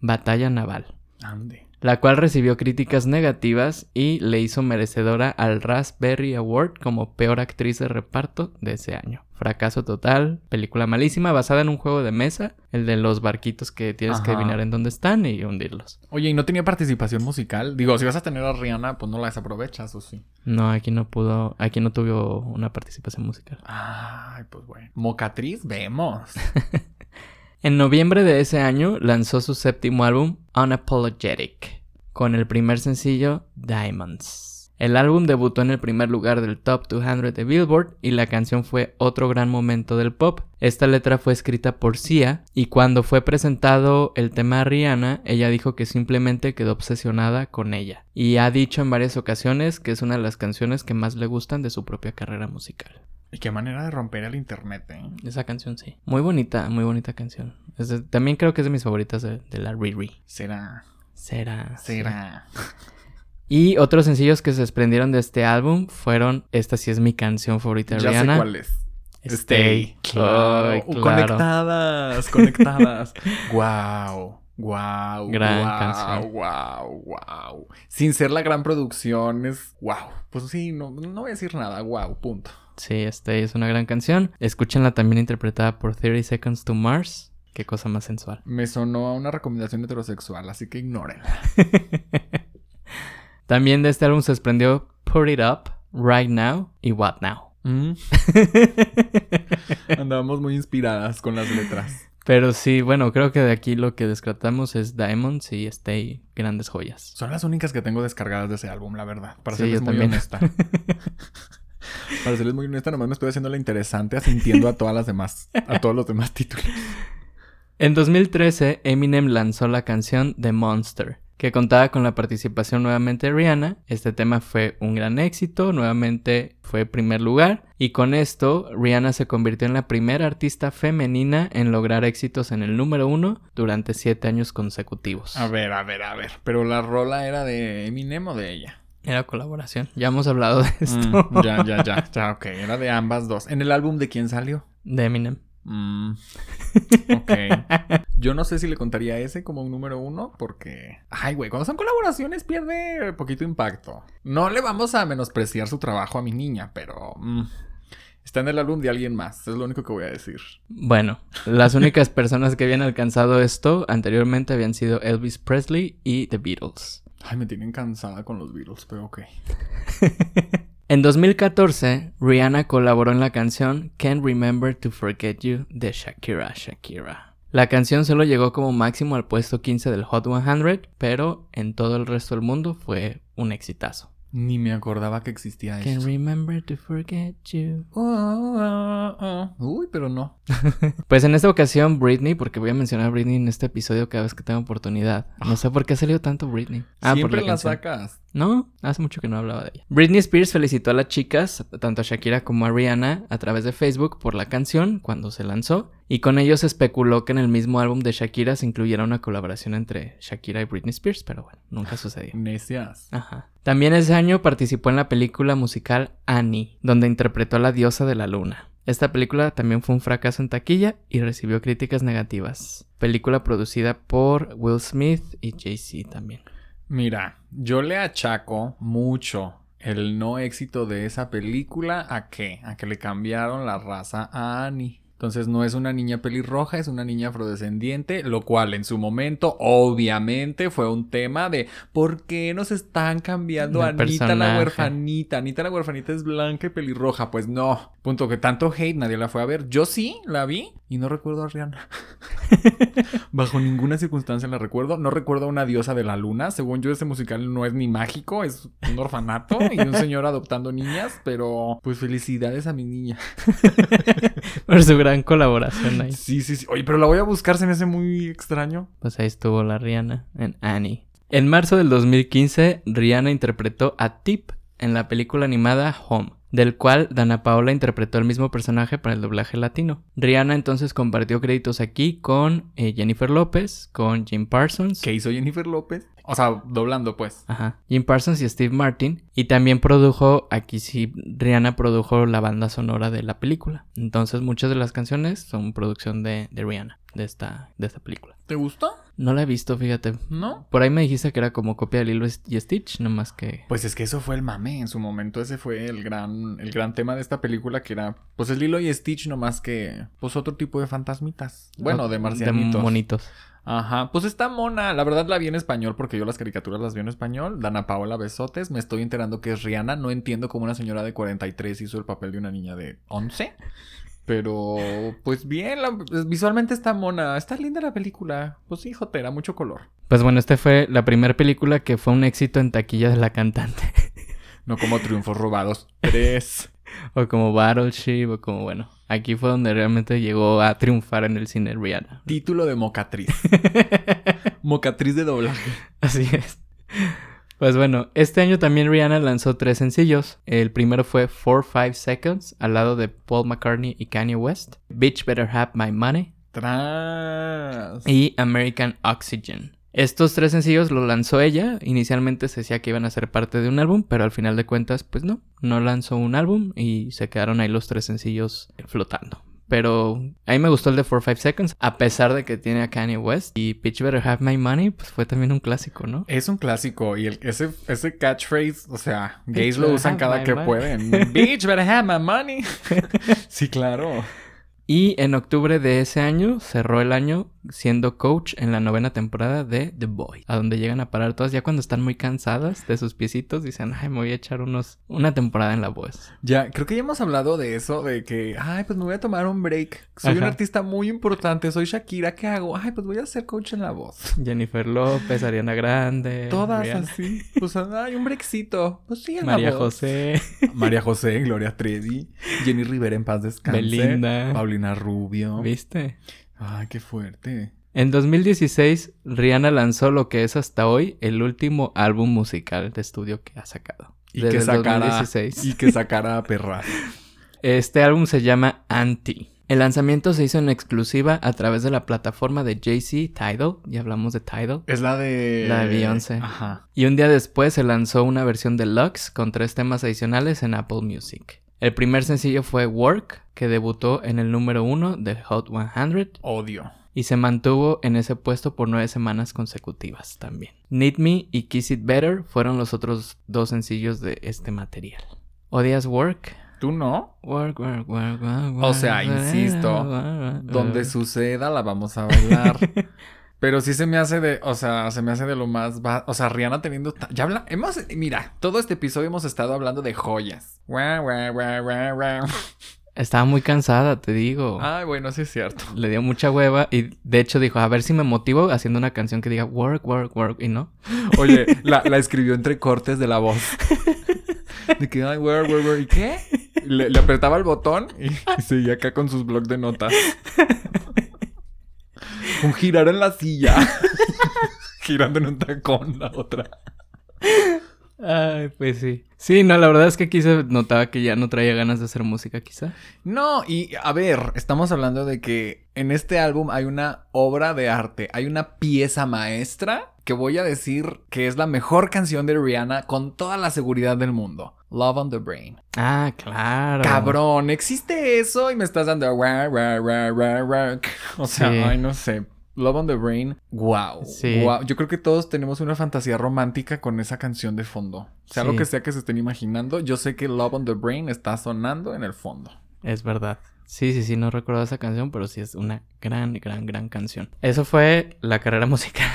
Batalla Naval, Ande. la cual recibió críticas negativas y le hizo merecedora al Raspberry Award como peor actriz de reparto de ese año. Fracaso total, película malísima basada en un juego de mesa, el de los barquitos que tienes que adivinar en dónde están y hundirlos. Oye, ¿y no tenía participación musical? Digo, si vas a tener a Rihanna, pues no la desaprovechas, ¿o sí? No, aquí no pudo, aquí no tuvo una participación musical. Ay, pues bueno. Mocatriz, vemos. En noviembre de ese año lanzó su séptimo álbum, Unapologetic, con el primer sencillo Diamonds. El álbum debutó en el primer lugar del Top 200 de Billboard y la canción fue otro gran momento del pop. Esta letra fue escrita por Sia y cuando fue presentado el tema a Rihanna, ella dijo que simplemente quedó obsesionada con ella y ha dicho en varias ocasiones que es una de las canciones que más le gustan de su propia carrera musical. Y qué manera de romper el internet, ¿eh? Esa canción sí. Muy bonita, muy bonita canción. De- también creo que es de mis favoritas de, de la Riri. Será. Será. Será. Y otros sencillos que se desprendieron de este álbum fueron Esta sí es mi canción favorita de Ya Rihanna. sé cuál es. Stay. Claro. Uh, claro. Conectadas, conectadas. wow. Wow, Gran wow, canción. wow, wow. Sin ser la gran producción, es wow. Pues sí, no, no voy a decir nada, wow, punto. Sí, Stay es una gran canción. Escúchenla también interpretada por 30 Seconds to Mars. Qué cosa más sensual. Me sonó a una recomendación heterosexual, así que ignórenla. También de este álbum se desprendió Put It Up, Right Now y What Now. Mm. Andábamos muy inspiradas con las letras. Pero sí, bueno, creo que de aquí lo que descartamos es Diamonds y Stay, grandes joyas. Son las únicas que tengo descargadas de ese álbum, la verdad. Para Sí, serles muy también. honesta. Para serles muy honesta, nomás me estoy haciendo la interesante asintiendo a todas las demás, a todos los demás títulos. En 2013, Eminem lanzó la canción The Monster, que contaba con la participación nuevamente de Rihanna. Este tema fue un gran éxito, nuevamente fue primer lugar, y con esto Rihanna se convirtió en la primera artista femenina en lograr éxitos en el número uno durante siete años consecutivos. A ver, a ver, a ver. Pero la rola era de Eminem o de ella. Era colaboración, ya hemos hablado de esto. Mm, ya, ya, ya, ya, ok. Era de ambas dos. ¿En el álbum de quién salió? De Eminem. Mm, ok. Yo no sé si le contaría ese como un número uno porque... Ay, güey, cuando son colaboraciones pierde poquito impacto. No le vamos a menospreciar su trabajo a mi niña, pero... mm, está en el álbum de alguien más. Es lo único que voy a decir. Bueno, las únicas personas que habían alcanzado esto anteriormente habían sido Elvis Presley y The Beatles. Ay, me tienen cansada con los Beatles, pero ok. En 2014, Rihanna colaboró en la canción Can't Remember to Forget You de Shakira Shakira. La canción solo llegó como máximo al puesto 15 del Hot 100, pero en todo el resto del mundo fue un exitazo. Ni me acordaba que existía Can't esto. remember to forget you. Oh, oh, oh. Uy, pero no. Pues en esta ocasión Britney, porque voy a mencionar a Britney en este episodio cada vez que tenga oportunidad. No sé por qué ha salido tanto Britney. Ah, por Siempre la sacas. No, hace mucho que no hablaba de ella. Britney Spears felicitó a las chicas, tanto a Shakira como a Rihanna, a través de Facebook por la canción cuando se lanzó. Y con ello se especuló que en el mismo álbum de Shakira se incluyera una colaboración entre Shakira y Britney Spears, pero bueno, nunca sucedió. Necias. Ajá. También ese año participó en la película musical Annie, donde interpretó a la diosa de la luna. Esta película también fue un fracaso en taquilla y recibió críticas negativas. Película producida por Will Smith y Jay-Z también. Mira, yo le achaco mucho el no éxito de esa película a qué? A que le cambiaron la raza a Annie. Entonces no es una niña pelirroja, es una niña afrodescendiente, lo cual en su momento obviamente fue un tema de ¿por qué nos están cambiando a Anita la huerfanita? Anita la huerfanita es blanca y pelirroja, pues no. Punto que tanto hate nadie la fue a ver. Yo sí la vi y no recuerdo a Rihanna. Bajo ninguna circunstancia la recuerdo. No recuerdo a una diosa de la luna. Según yo, ese musical no es ni mágico, es un orfanato y un señor adoptando niñas. Pero, pues felicidades a mi niña. Por su gran colaboración ahí. Sí, sí, sí. Oye, pero la voy a buscar, se me hace muy extraño. Pues ahí estuvo la Rihanna en Annie. En marzo del 2015, Rihanna interpretó a Tip en la película animada Home, del cual Dana Paola interpretó el mismo personaje para el doblaje latino. Rihanna entonces compartió créditos aquí con eh, Jennifer López, con Jim Parsons. ¿Qué hizo Jennifer López? O sea, doblando, pues. Ajá. Jim Parsons y Steve Martin. Y también produjo, aquí sí, Rihanna produjo la banda sonora de la película. Entonces muchas de las canciones son producción de, de Rihanna, de esta, de esta película. ¿Te gustó? No la he visto, fíjate. ¿No? Por ahí me dijiste que era como copia de Lilo y Stitch, no más que... Pues es que eso fue el mame en su momento. Ese fue el gran, el gran tema de esta película que era, pues el Lilo y Stitch, no más que, pues otro tipo de fantasmitas. Bueno, de marcianitos. De monitos. Ajá, pues está mona. La verdad la vi en español porque yo las caricaturas las vi en español. Dana Paola Besotes. Me estoy enterando que es Rihanna. No entiendo cómo una señora de 43 hizo el papel de una niña de 11. Pero, pues bien, la- pues, visualmente está mona. Está linda la película. Pues sí, jotera, mucho color. Pues bueno, esta fue la primera película que fue un éxito en taquilla de la cantante. No como Triunfos Robados. Tres. o como Battleship, o como bueno. Aquí fue donde realmente llegó a triunfar en el cine Rihanna. Título de mocatriz. mocatriz de doblaje. Así es. Pues bueno, este año también Rihanna lanzó tres sencillos. El primero fue 4-5 Seconds, al lado de Paul McCartney y Kanye West. Bitch Better Have My Money. Tras. y American Oxygen. Estos tres sencillos los lanzó ella. Inicialmente se decía que iban a ser parte de un álbum, pero al final de cuentas, pues no, no lanzó un álbum y se quedaron ahí los tres sencillos flotando. Pero a mí me gustó el de 4-5 Seconds, a pesar de que tiene a Kanye West. Y Pitch Better Have My Money, pues fue también un clásico, ¿no? Es un clásico y el, ese, ese catchphrase, o sea, gays lo usan cada que money. pueden. Bitch, better have my money. sí, claro. Y en octubre de ese año cerró el año siendo coach en la novena temporada de The Boy, a donde llegan a parar todas ya cuando están muy cansadas de sus piecitos, dicen, ay, me voy a echar unos una temporada en la voz. Ya, creo que ya hemos hablado de eso, de que, ay, pues me voy a tomar un break. Soy un artista muy importante, soy Shakira, ¿qué hago? Ay, pues voy a ser coach en la voz. Jennifer López, Ariana Grande, Todas Rihanna, así. Pues, ay, un breakcito. Pues sí, en la María voz. José, María José, Gloria Trevi, Jenny Rivera en paz descanse. Belinda. Paulina Rubio. ¿viste? Ay, qué fuerte. En 2016, Rihanna lanzó lo que es hasta hoy el último álbum musical de estudio que ha sacado. Y Desde que el sacara 2016. y que sacara a perrar. Este álbum se llama Anti. El lanzamiento se hizo en exclusiva a través de la plataforma de Jay-Z Tidal. Ya hablamos de Tidal. Es la de La de Beyoncé. Ajá. Y un día después se lanzó una versión deluxe con tres temas adicionales en Apple Music. El primer sencillo fue Work, que debutó en el número uno de Hot 100 Odio. y se mantuvo en ese puesto por nueve semanas consecutivas también. Need Me y Kiss It Better fueron los otros dos sencillos de este material. ¿Odias Work? ¿Tú no? Work, work, work, work, O sea, insisto, Donde suceda la vamos a bailar. Pero sí se me hace de, o sea, se me hace de lo más, ba- o sea, Rihanna teniendo, ta- ya habla, hemos, mira, todo este episodio hemos estado hablando de joyas. Estaba muy cansada, te digo. Ay, bueno, sí es cierto. Le dio mucha hueva y de hecho dijo, a ver si me motivo haciendo una canción que diga work, work, work y no. Oye, la, la escribió entre cortes de la voz. De que, ay, where, where, where, ¿y qué? Le, le apretaba el botón y, y seguía acá con sus blocs de notas. Un girar en la silla. Girando en un tacón la otra. Ay, pues sí. Sí, no, la verdad es que aquí se notaba que ya no traía ganas de hacer música quizá. No, y a ver, estamos hablando de que en este álbum hay una obra de arte, hay una pieza maestra que voy a decir que es la mejor canción de Rihanna con toda la seguridad del mundo. Love on the Brain. Ah, claro. Cabrón, existe eso y me estás dando. O sea, Sí. ay, no sé. Love on the Brain, wow. Sí. Wow. Yo creo que todos tenemos una fantasía romántica con esa canción de fondo. Sea lo Sí. que sea que se estén imaginando, yo sé que Love on the Brain está sonando en el fondo. Es verdad. Sí, sí, sí, no recuerdo esa canción, pero sí es una gran, gran, gran canción. Eso fue la carrera musical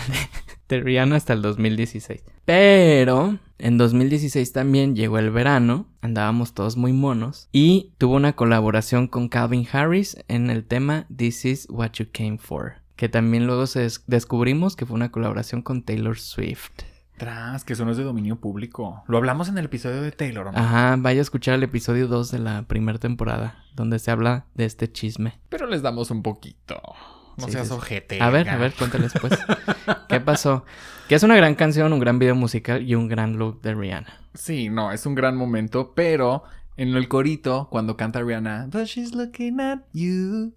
de, de Rihanna hasta el 2016. Pero en 2016 también llegó el verano, andábamos todos muy monos, y tuvo una colaboración con Calvin Harris en el tema This Is What You Came For. Que también luego se des- descubrimos que fue una colaboración con Taylor Swift. Tras, que eso no es de dominio público. Lo hablamos en el episodio de Taylor. ¿no? Ajá, vaya a escuchar el episodio 2 de la primera temporada, donde se habla de este chisme. Pero les damos un poquito. No Sí, seas sí, sí. ojete. A ver, a ver, cuéntales pues. ¿Qué pasó? Que es una gran canción, un gran video musical y un gran look de Rihanna. Sí, no, es un gran momento, pero en el corito, cuando canta Rihanna, But she's looking at you.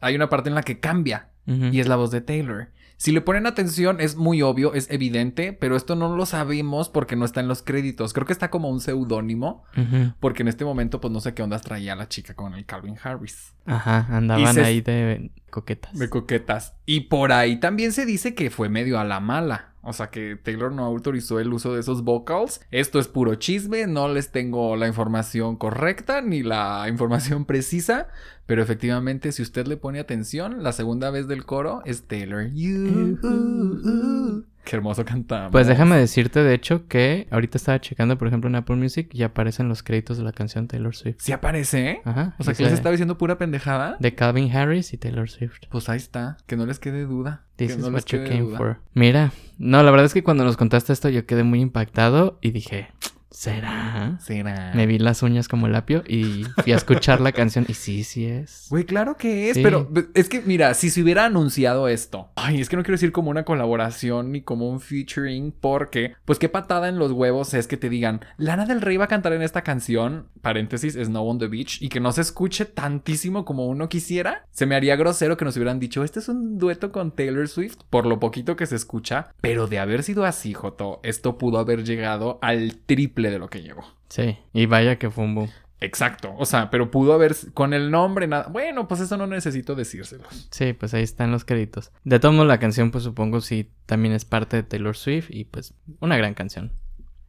Hay una parte en la que cambia y es la voz de Taylor. Si le ponen atención, es muy obvio, es evidente, pero esto no lo sabemos porque no está en los créditos. Creo que está como un seudónimo, porque en este momento, pues no sé qué ondas traía la chica con el Calvin Harris. Ajá, andaban se- ahí de coquetas. De coquetas. Y por ahí también se dice que fue medio a la mala. O sea que Taylor no autorizó el uso de esos vocals. Esto es puro chisme. No les tengo la información correcta ni la información precisa. Pero efectivamente, si usted le pone atención, la segunda vez del coro es Taylor. You. Qué hermoso cantamos. Pues déjame decirte, de hecho, que ahorita estaba checando, por ejemplo, en Apple Music y aparecen los créditos de la canción Taylor Swift. ¿Sí aparece? Ajá. O sea, que les estaba diciendo pura pendejada. De Calvin Harris y Taylor Swift. Pues ahí está. Que no les quede duda. This que is no what you came duda. for. Mira, no, la verdad es que cuando nos contaste esto yo quedé muy impactado y dije, ¿será? Será. Me vi las uñas como el apio y fui a escuchar la canción y sí, sí es. Güey, claro que es, Sí. pero es que mira, si se hubiera anunciado esto, ay, es que no quiero decir como una colaboración ni como un featuring, porque, pues qué patada en los huevos es que te digan, Lana del Rey va a cantar en esta canción, paréntesis, Snow on the Beach, y que no se escuche tantísimo como uno quisiera. Se me haría grosero que nos hubieran dicho, este es un dueto con Taylor Swift, por lo poquito que se escucha, pero de haber sido así, Joto, esto pudo haber llegado al triple de lo que llegó. Sí, y vaya que fue un boom. Exacto, o sea, pero pudo haber con el nombre nada. Bueno, pues eso no necesito decírselos. Sí, pues ahí están los créditos. De todos modos, la canción, pues supongo sí también es parte de Taylor Swift y pues una gran canción.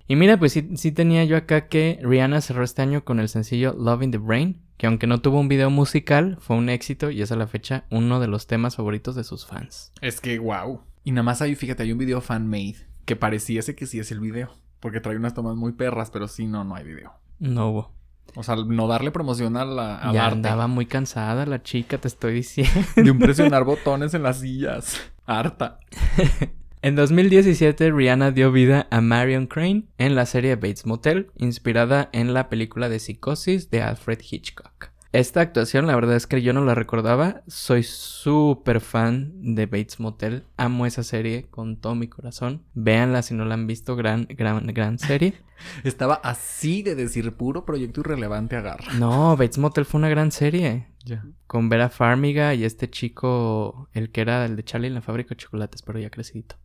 Y mira, pues sí, sí tenía yo acá que Rihanna cerró este año con el sencillo Love in the Brain, que aunque no tuvo un video musical, fue un éxito y es a la fecha uno de los temas favoritos de sus fans. Es que wow. Y nada más ahí, fíjate, hay un video fan-made que pareciese que sí es el video. Porque trae unas tomas muy perras, pero sí, no, no hay video. No hubo. O sea, no darle promoción a la, ya arte. andaba muy cansada la chica, te estoy diciendo. De un presionar botones en las sillas. Harta. En 2017, Rihanna dio vida a Marion Crane en la serie Bates Motel, inspirada en la película de Psicosis de Alfred Hitchcock. Esta actuación, la verdad es que yo no la recordaba. Soy súper fan de Bates Motel. Amo esa serie con todo mi corazón. Véanla si no la han visto. Gran, gran, gran serie. Estaba así de decir puro proyecto irrelevante agarra. No, Bates Motel fue una gran serie. Ya. Con Vera Farmiga y este chico, el que era el de Charlie en la fábrica de chocolates, pero ya crecidito.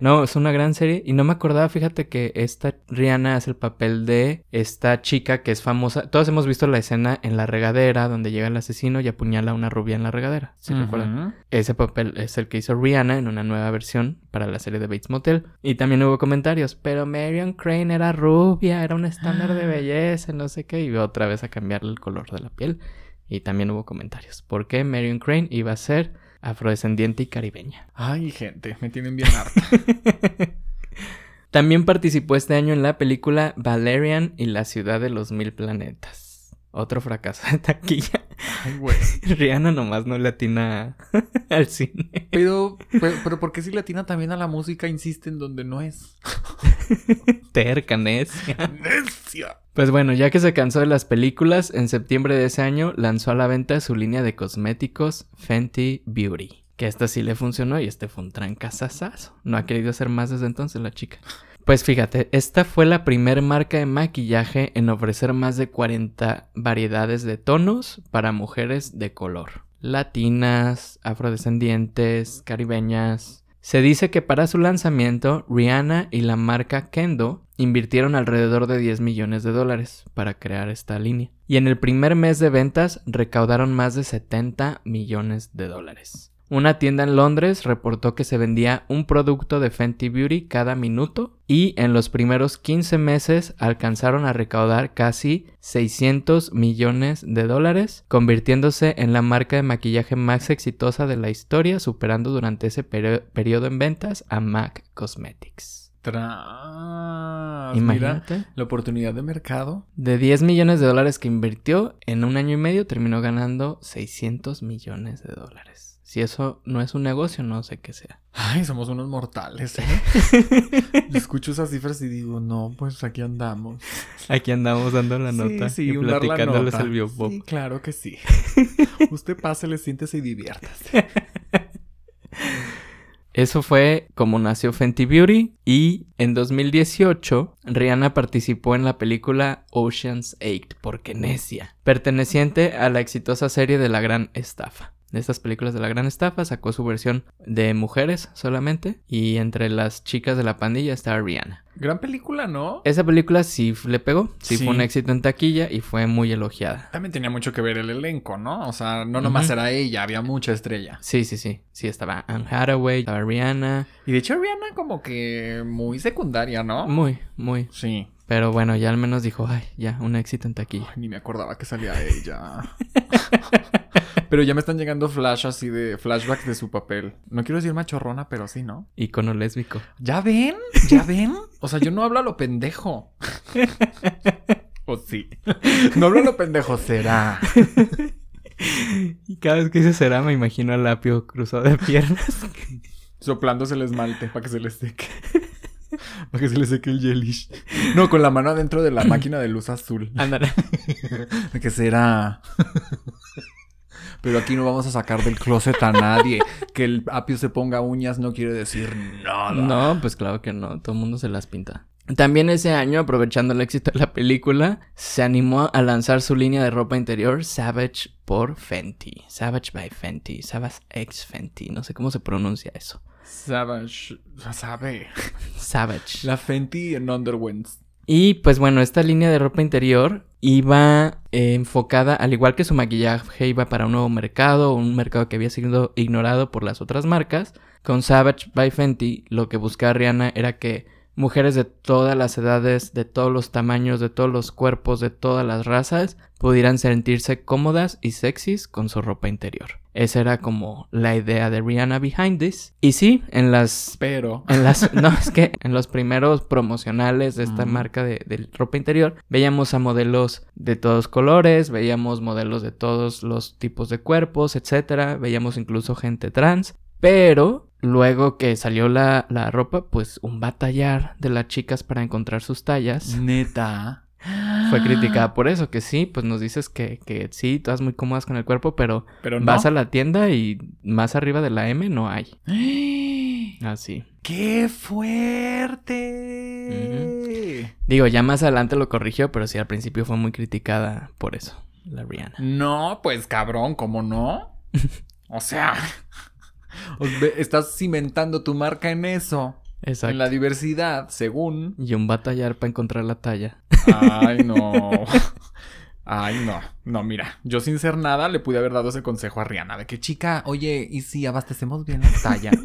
No, es una gran serie y no me acordaba, fíjate que esta Rihanna hace el papel de esta chica que es famosa. Todos hemos visto la escena en la regadera donde llega el asesino y apuñala a una rubia en la regadera. ¿Sí recuerdan? Ese papel es el que hizo Rihanna en una nueva versión para la serie de Bates Motel. Y también hubo comentarios, pero Marion Crane era rubia, era un estándar de belleza, no sé qué, y otra vez a cambiarle el color de la piel. Y también hubo comentarios, ¿por qué Marion Crane iba a ser afrodescendiente y caribeña? Ay, gente, me tienen bien harta. También participó este año en la película Valerian y la ciudad de los mil planetas. Otro fracaso de taquilla. Ay, güey. Rihanna nomás no le atina al cine. Pero, pero, pero ¿por qué si latina también a la música insiste en donde no es? Terca, necia. ¡Necia! Pues bueno, ya que se cansó de las películas, en septiembre de ese año lanzó a la venta su línea de cosméticos Fenty Beauty. Que esta sí le funcionó y este fue un trancazazazo. No ha querido hacer más desde entonces la chica. Pues fíjate, esta fue la primer marca de maquillaje en ofrecer más de 40 variedades de tonos para mujeres de color. Latinas, afrodescendientes, caribeñas. Se dice que para su lanzamiento, Rihanna y la marca Kendo invirtieron alrededor de 10 millones de dólares para crear esta línea. Y en el primer mes de ventas recaudaron más de 70 millones de dólares. Una tienda en Londres reportó que se vendía un producto de Fenty Beauty cada minuto y en los primeros 15 meses alcanzaron a recaudar casi 600 millones de dólares, convirtiéndose en la marca de maquillaje más exitosa de la historia, superando durante ese perio- periodo en ventas a MAC Cosmetics. Tras. Mira, Imagínate. la oportunidad de mercado. De 10 millones de dólares que invirtió, en un año y medio terminó ganando 600 millones de dólares. Si eso no es un negocio, no sé qué sea. Ay, somos unos mortales, ¿eh? Yo escucho esas cifras y digo, no, pues aquí andamos. Aquí andamos dando la nota sí, y platicándoles el biopop. Sí, claro que sí. Usted pásele, siéntese y diviértase. Eso fue como nació Fenty Beauty y en 2018 Rihanna participó en la película Ocean's 8 porque necia, perteneciente a la exitosa serie de la gran estafa. De estas películas de la gran estafa sacó su versión de mujeres solamente y entre las chicas de la pandilla está Rihanna. Gran película, ¿no? Esa película sí le pegó, sí, Sí. fue un éxito en taquilla y fue muy elogiada. También tenía mucho que ver el elenco, ¿no? O sea, no nomás era ella, había mucha estrella. Sí, sí, sí. Sí, estaba Anne Hathaway, estaba Rihanna. Y de hecho, Rihanna como que muy secundaria, ¿no? Muy, muy. Sí. Pero bueno, ya al menos dijo, ay, ya, un éxito en taquilla. Ay, ni me acordaba que salía ella. Pero ya me están llegando flash así de flashbacks de su papel. No quiero decir machorrona, pero sí, ¿no? Icono lésbico. ¿Ya ven? ¿Ya ven? O sea, yo no hablo a lo pendejo. o sí. No hablo a lo pendejo, será. Y cada vez que dice será, me imagino al apio cruzado de piernas. Soplándose el esmalte para que se le seque. Para que se le seque el gelish. No, con la mano adentro de la máquina de luz azul. Ándale. ¿De qué será? Pero aquí no vamos a sacar del closet a nadie. Que el apio se ponga uñas no quiere decir nada. No, pues claro que no. Todo el mundo se las pinta. También ese año, aprovechando el éxito de la película, se animó a lanzar su línea de ropa interior Savage por Fenty. Savage by Fenty. Savage X Fenty. No sé cómo se pronuncia eso. Savage. Sabe. Savage. La Fenty en Underwents. Y pues bueno, esta línea de ropa interior iba eh, enfocada, al igual que su maquillaje iba para un nuevo mercado, un mercado que había sido ignorado por las otras marcas. Con Savage by Fenty, lo que buscaba Rihanna era que mujeres de todas las edades, de todos los tamaños, de todos los cuerpos, de todas las razas, pudieran sentirse cómodas y sexys con su ropa interior. Esa era como la idea de Rihanna behind this. Y sí, en las Pero. en las, no, es que en los primeros promocionales de esta Mm. marca de, de ropa interior, veíamos a modelos de todos colores, veíamos modelos de todos los tipos de cuerpos, etcétera, veíamos incluso gente trans, pero luego que salió la, la ropa, pues un batallar de las chicas para encontrar sus tallas. Neta. Fue criticada por eso, que sí, pues nos dices que, que sí, todas muy cómodas con el cuerpo, pero Pero no. vas a la tienda y más arriba de la M no hay. Así. ¡Qué fuerte! Digo, ya más adelante lo corrigió, pero sí al principio fue muy criticada por eso, la Rihanna. No, pues cabrón, ¿cómo no? O sea, estás cimentando tu marca en eso. Exacto. En la diversidad, según. Y un batallar para encontrar la talla. Ay, no. Ay, no. No, mira, yo sin ser nada le pude haber dado ese consejo a Rihanna de que, chica, oye, ¿y si abastecemos bien las tallas?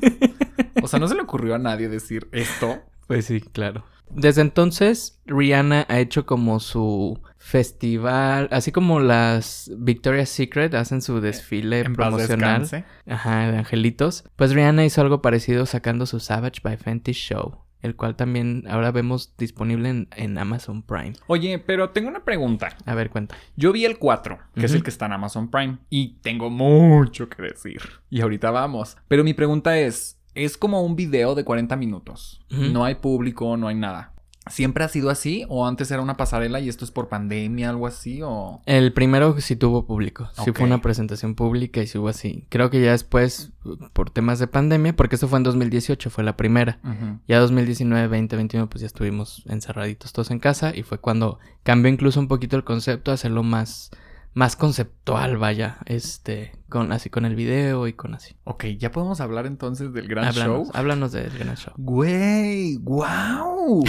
O sea, no se le ocurrió a nadie decir esto. Pues sí, claro. Desde entonces, Rihanna ha hecho como su festival, así como las Victoria's Secret hacen su desfile En promocional. Ajá, de angelitos. Pues Rihanna hizo algo parecido sacando su Savage by Fenty Show, el cual también ahora vemos disponible en, en Amazon Prime. Oye, pero tengo una pregunta. A ver, cuenta. Yo vi el 4, que es el que está en Amazon Prime, y tengo mucho que decir. Y ahorita vamos. Pero mi pregunta es, es como un video de 40 minutos. No hay público, no hay nada. ¿Siempre ha sido así? ¿O antes era una pasarela y esto es por pandemia, algo así? ¿O...? El primero sí tuvo público, sí fue una presentación pública y sí hubo así. Creo que ya después, por temas de pandemia, porque eso fue en 2018, fue la primera. Ujú. Ya 2019, 2021, pues ya estuvimos encerraditos todos en casa y fue cuando cambió incluso un poquito el concepto, hacerlo más, más conceptual, vaya, este, con así con el video y con así. Ok, ya podemos hablar entonces del gran Háblanos, show. háblanos del gran show. Güey, wow.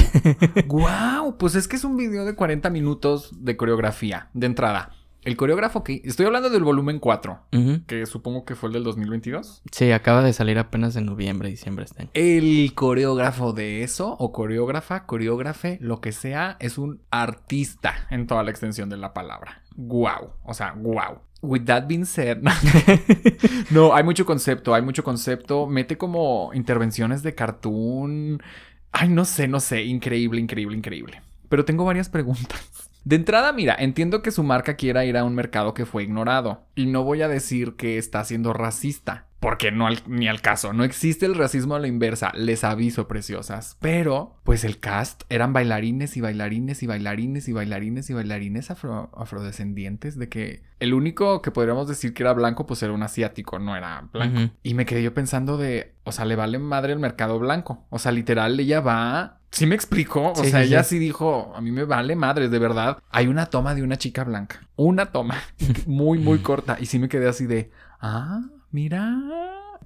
wow. Pues es que es un video de 40 minutos de coreografía, de entrada. El coreógrafo que... Estoy hablando del volumen 4, Ujú. que supongo que fue el del 2022. Sí, acaba de salir apenas en noviembre, diciembre este año. El coreógrafo de eso, o coreógrafa, coreógrafe, lo que sea, es un artista en toda la extensión de la palabra. Wow. O sea, wow. With that being said, no, hay mucho concepto, hay mucho concepto. Mete como intervenciones de cartoon. Ay, no sé, no sé. Increíble, increíble, increíble. Pero tengo varias preguntas. De entrada, mira, entiendo que su marca quiera ir a un mercado que fue ignorado. Y no voy a decir que está siendo racista. Porque no al- ni al caso. No existe el racismo a la inversa. Les aviso, preciosas. Pero, pues el cast eran bailarines y bailarines y bailarines y bailarines y bailarines afro- afrodescendientes. De que el único que podríamos decir que era blanco, pues era un asiático, no era blanco. Y me quedé yo pensando de, o sea, le vale madre el mercado blanco. O sea, literal, ella va. Sí me explicó. O Sí, sea, sí, ella sí. sí dijo, a mí me vale madre, de verdad. Hay una toma de una chica blanca. Una toma. muy, muy corta. Y sí me quedé así de, ah, mira.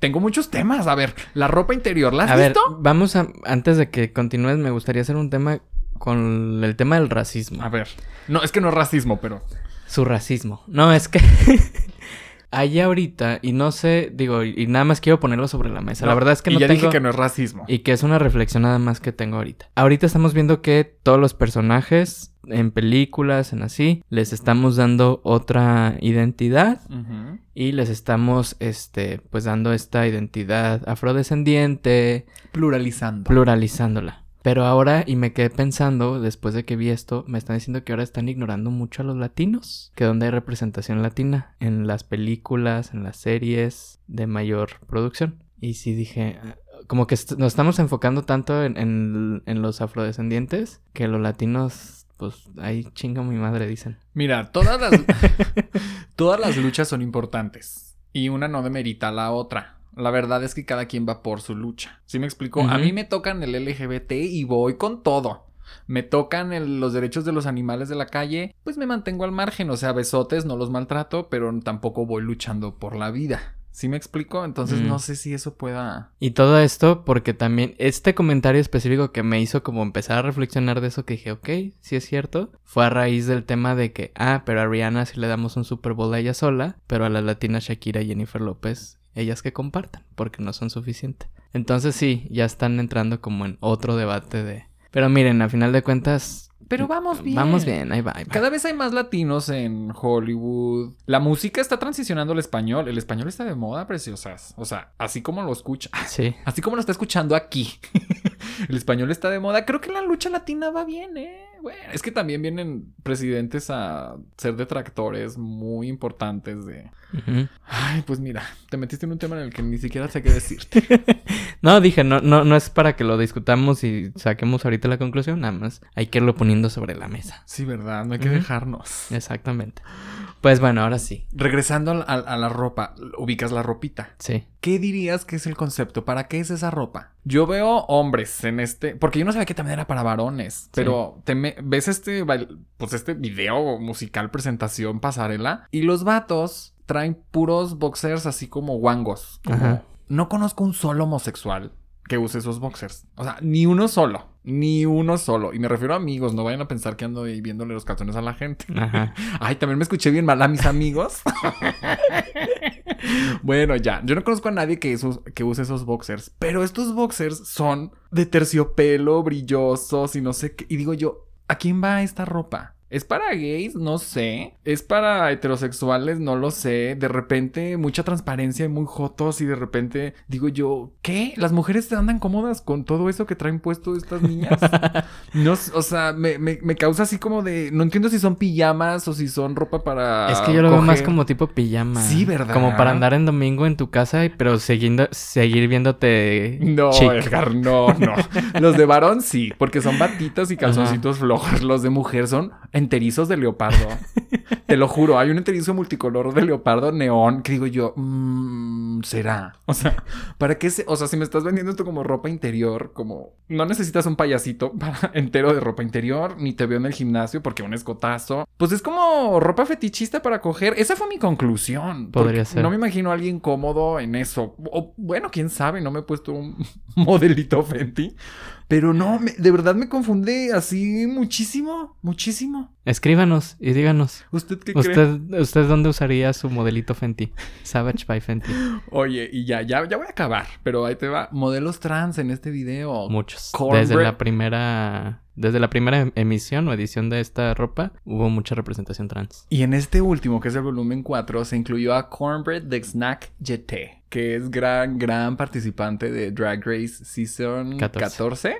Tengo muchos temas. A ver, la ropa interior, ¿la has A ver, visto? vamos a, antes de que continúes, me gustaría hacer un tema con el tema del racismo. A ver. No, es que no es racismo, pero. Su racismo. No, es que hay ahorita, y no sé, digo, y, nada más quiero ponerlo sobre la mesa. la verdad es que y no ya tengo... dije que no es racismo. Y que es una reflexión nada más que tengo ahorita. Ahorita estamos viendo que todos los personajes en películas, en así, les estamos dando otra identidad. Y les estamos, este, pues dando esta identidad afrodescendiente, Pluralizando. pluralizándola. Pero ahora, y me quedé pensando, después de que vi esto, me están diciendo que ahora están ignorando mucho a los latinos. Que donde hay representación latina, en las películas, en las series de mayor producción. Y sí dije, ah, como que est- nos estamos enfocando tanto en, en- en los afrodescendientes, que los latinos, pues ahí chinga mi madre, dicen. Mira, todas las, todas las luchas son importantes y una no demerita a la otra. La verdad es que cada quien va por su lucha. ¿Sí me explico? A mí me tocan el LGBT y voy con todo. Me tocan el- los derechos de los animales de la calle, pues me mantengo al margen. O sea, besotes, no los maltrato, pero tampoco voy luchando por la vida. ¿Sí me explico? Entonces Mm. no sé si eso pueda... Y todo esto porque también este comentario específico que me hizo como empezar a reflexionar de eso que dije, ok, sí es cierto, fue a raíz del tema de que, ah, pero a Rihanna sí le damos un Super Bowl a ella sola, pero a las latinas Shakira y Jennifer López, ellas que compartan, porque no son suficientes. Entonces sí, ya están entrando como en otro debate de... Pero miren, a final de cuentas... Pero vamos bien. Vamos bien, ahí va, ahí va. Cada vez hay más latinos en Hollywood. La música está transicionando al español. El español está de moda, preciosas. O sea, así como lo escucha. Sí. Así como lo está escuchando aquí. el español está de moda. Creo que la lucha latina va bien, ¿eh? Bueno, es que también vienen presidentes a ser detractores muy importantes de... Ay, pues mira, te metiste en un tema en el que ni siquiera sé qué decirte. No, dije, no, no, no es para que lo discutamos y saquemos ahorita la conclusión, nada más hay que irlo poniendo sobre la mesa. Sí, ¿verdad? No hay que dejarnos. Exactamente. Pues bueno, ahora sí. Regresando a la ropa, ubicas la ropita. Sí. ¿Qué dirías que es el concepto? ¿Para qué es esa ropa? Yo veo hombres en este, porque yo no sabía que también era para varones, pero te me- ves este, pues este video musical, presentación, pasarela, y los vatos traen puros boxers así como guangos. como-. No conozco un solo homosexual que use esos boxers. O sea, ni uno solo. Ni uno solo. Y me refiero a amigos. No vayan a pensar que ando ahí viéndole los calzones a la gente. Ajá. Ay, también me escuché bien mal a mis amigos. bueno, ya. Yo no conozco a nadie que, esos- que use esos boxers. Pero estos boxers son de terciopelo, brillosos y no sé qué. Y digo yo, ¿a quién va esta ropa? ¿Es para gays? No sé. ¿Es para heterosexuales? No lo sé. De repente, mucha transparencia y muy jotos. Y de repente, digo yo, ¿qué? ¿Las mujeres se andan cómodas con todo eso que traen puesto estas niñas? No, o sea, me, me- me causa así como de. No entiendo si son pijamas o si son ropa para. es que yo lo veo más como tipo pijama. Sí, ¿verdad? Como para andar en domingo en tu casa, pero siguiendo, seguir viéndote No. Edgar, no, no. Los de varón sí, porque son batitas y calzoncitos flojos. Los de mujer son enterizos de leopardo. Te lo juro, hay un enterizo multicolor de leopardo neón que digo yo, mm, será. O sea, ¿para qué se.? O sea, si me estás vendiendo esto como ropa interior, como. No necesitas un payasito para entero de ropa interior, ni te veo en el gimnasio porque un escotazo. Pues es como ropa fetichista para coger. Esa fue mi conclusión. Podría ser. No me imagino a alguien cómodo en eso. O, bueno, quién sabe, no me he puesto un modelito Fenty. Pero no, me- de verdad me confunde así muchísimo, muchísimo. Escríbanos y díganos. ¿Usted qué cree? ¿Usted, ¿Usted dónde usaría su modelito Fenty? Savage by Fenty. Oye, y ya, ya, ya voy a acabar, pero ahí te va. Modelos trans en este video. Muchos. Cornbread. Desde la primera. Desde la primera em- emisión o edición de esta ropa, hubo mucha representación trans. Y en este último, que es el volumen 4, se incluyó a Cornbread de Snack Jeté, que es gran, gran participante de Drag Race Season 14, 14.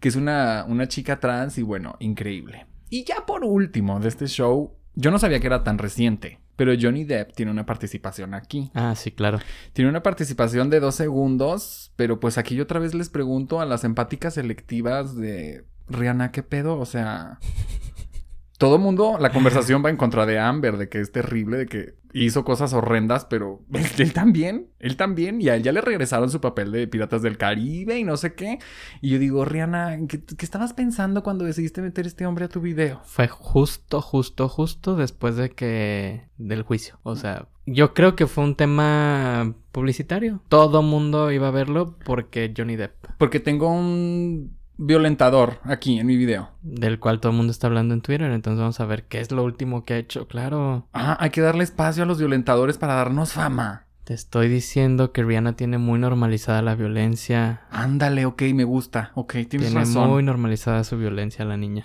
que es una, una chica trans y bueno, increíble. Y ya por último de este show, yo no sabía que era tan reciente, pero Johnny Depp tiene una participación aquí. Ah, sí, claro. Tiene una participación de dos segundos, pero pues aquí yo otra vez les pregunto a las empáticas selectivas de Rihanna, ¿qué pedo? O sea, todo mundo, la conversación va en contra de Amber, de que es terrible, de que hizo cosas horrendas, pero él, él también, él también, y a él ya le regresaron su papel de Piratas del Caribe y no sé qué. Y yo digo, Rihanna, ¿qué, qué estabas pensando cuando decidiste meter este hombre a tu video? Fue justo, justo, justo después de que. del juicio. O sea, yo creo que fue un tema publicitario. Todo mundo iba a verlo porque Johnny Depp. Porque tengo un violentador aquí en mi video. Del cual todo el mundo está hablando en Twitter. Entonces vamos a ver qué es lo último que ha hecho. Claro. Ah, hay que darle espacio a los violentadores para darnos fama. Te estoy diciendo que Rihanna tiene muy normalizada la violencia. Ándale, ok, me gusta. Ok, tienes Tiene razón. muy normalizada su violencia la niña.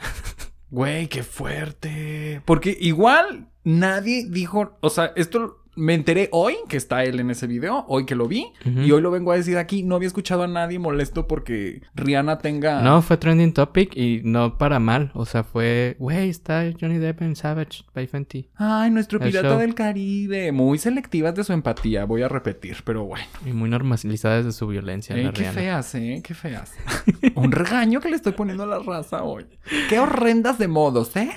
Güey, qué fuerte. Porque igual nadie dijo, o sea, esto me enteré hoy que está él en ese video, hoy que lo vi, y hoy lo vengo a decir aquí. No había escuchado a nadie molesto porque Rihanna tenga. No, fue trending topic y no para mal. O sea, fue, güey, está Johnny Depp en Savage by Fenty. Ay, nuestro El pirata show. del Caribe. Muy selectivas de su empatía, voy a repetir, pero bueno. Y muy normalizadas de su violencia, Eh, la qué Rihanna. feas, eh, qué feas. Un regaño que le estoy poniendo a la raza hoy. Qué horrendas de modos, ¿eh?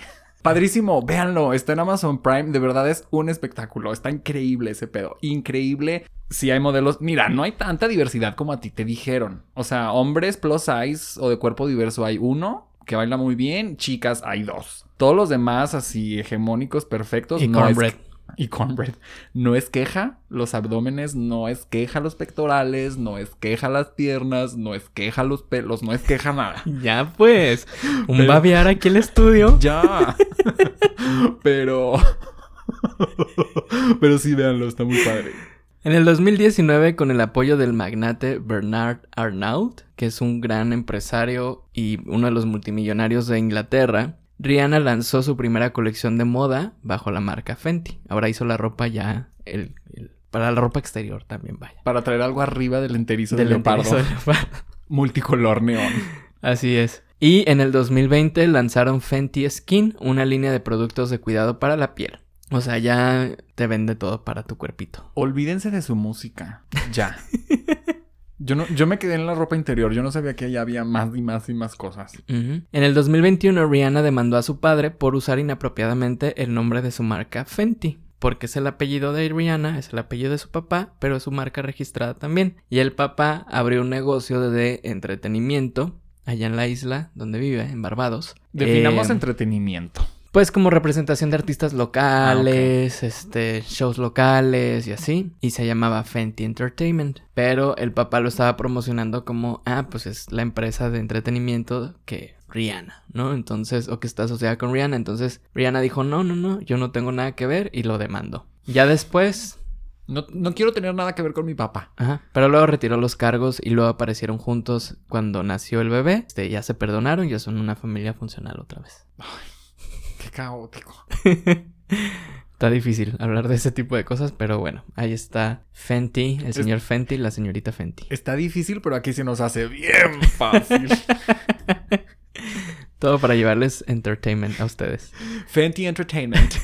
Padrísimo, véanlo, está en Amazon Prime, de verdad es un espectáculo, está increíble ese pedo, increíble. Si hay modelos, mira, no hay tanta diversidad como a ti te dijeron. O sea, hombres plus size o de cuerpo diverso hay uno que baila muy bien, chicas hay dos. Todos los demás así hegemónicos perfectos Y no es-. Y cornbread. No es queja los abdómenes, no es queja los pectorales, no es queja las piernas, no es queja los pelos, no es queja nada. Ya pues, un Pero- babiar aquí el estudio. Ya. Pero. Pero sí, véanlo, está muy padre. En el 2019, con el apoyo del magnate Bernard Arnault, que es un gran empresario y uno de los multimillonarios de Inglaterra, Rihanna lanzó su primera colección de moda bajo la marca Fenty. Ahora hizo la ropa ya el- el- para la ropa exterior también, vaya. Para traer algo arriba del enterizo del Del leopardo. enterizo de leopardo. Multicolor neón. Así es. Y en el 2020 lanzaron Fenty Skin, una línea de productos de cuidado para la piel. O sea, ya te vende todo para tu cuerpito. Olvídense de su música. Ya. Yo, no, yo me quedé en la ropa interior. Yo no sabía que allá había más y más y más cosas. Ujú. En el 2021, Rihanna demandó a su padre por usar inapropiadamente el nombre de su marca Fenty. Porque es el apellido de Rihanna, es el apellido de su papá, pero es su marca registrada también. Y el papá abrió un negocio de entretenimiento allá en la isla donde vive, en Barbados. Definamos Eh, entretenimiento. Pues como representación de artistas locales, este, shows locales y así. Y se llamaba Fenty Entertainment. Pero el papá lo estaba promocionando como, ah, pues es la empresa de entretenimiento que Rihanna, ¿no? Entonces, o que está asociada con Rihanna. Entonces, Rihanna dijo, no, no, no, yo no tengo nada que ver y lo demandó. Ya después, No, no quiero tener nada que ver con mi papá. Ajá. Pero luego retiró los cargos y luego aparecieron juntos cuando nació el bebé. Este, ya se perdonaron, ya son una familia funcional otra vez. Qué caótico. Está difícil hablar de ese tipo de cosas, pero bueno, ahí está Fenty, el señor Fenty, la señorita Fenty. Está difícil, pero aquí se nos hace bien fácil. Todo para llevarles entertainment a ustedes. Fenty Entertainment.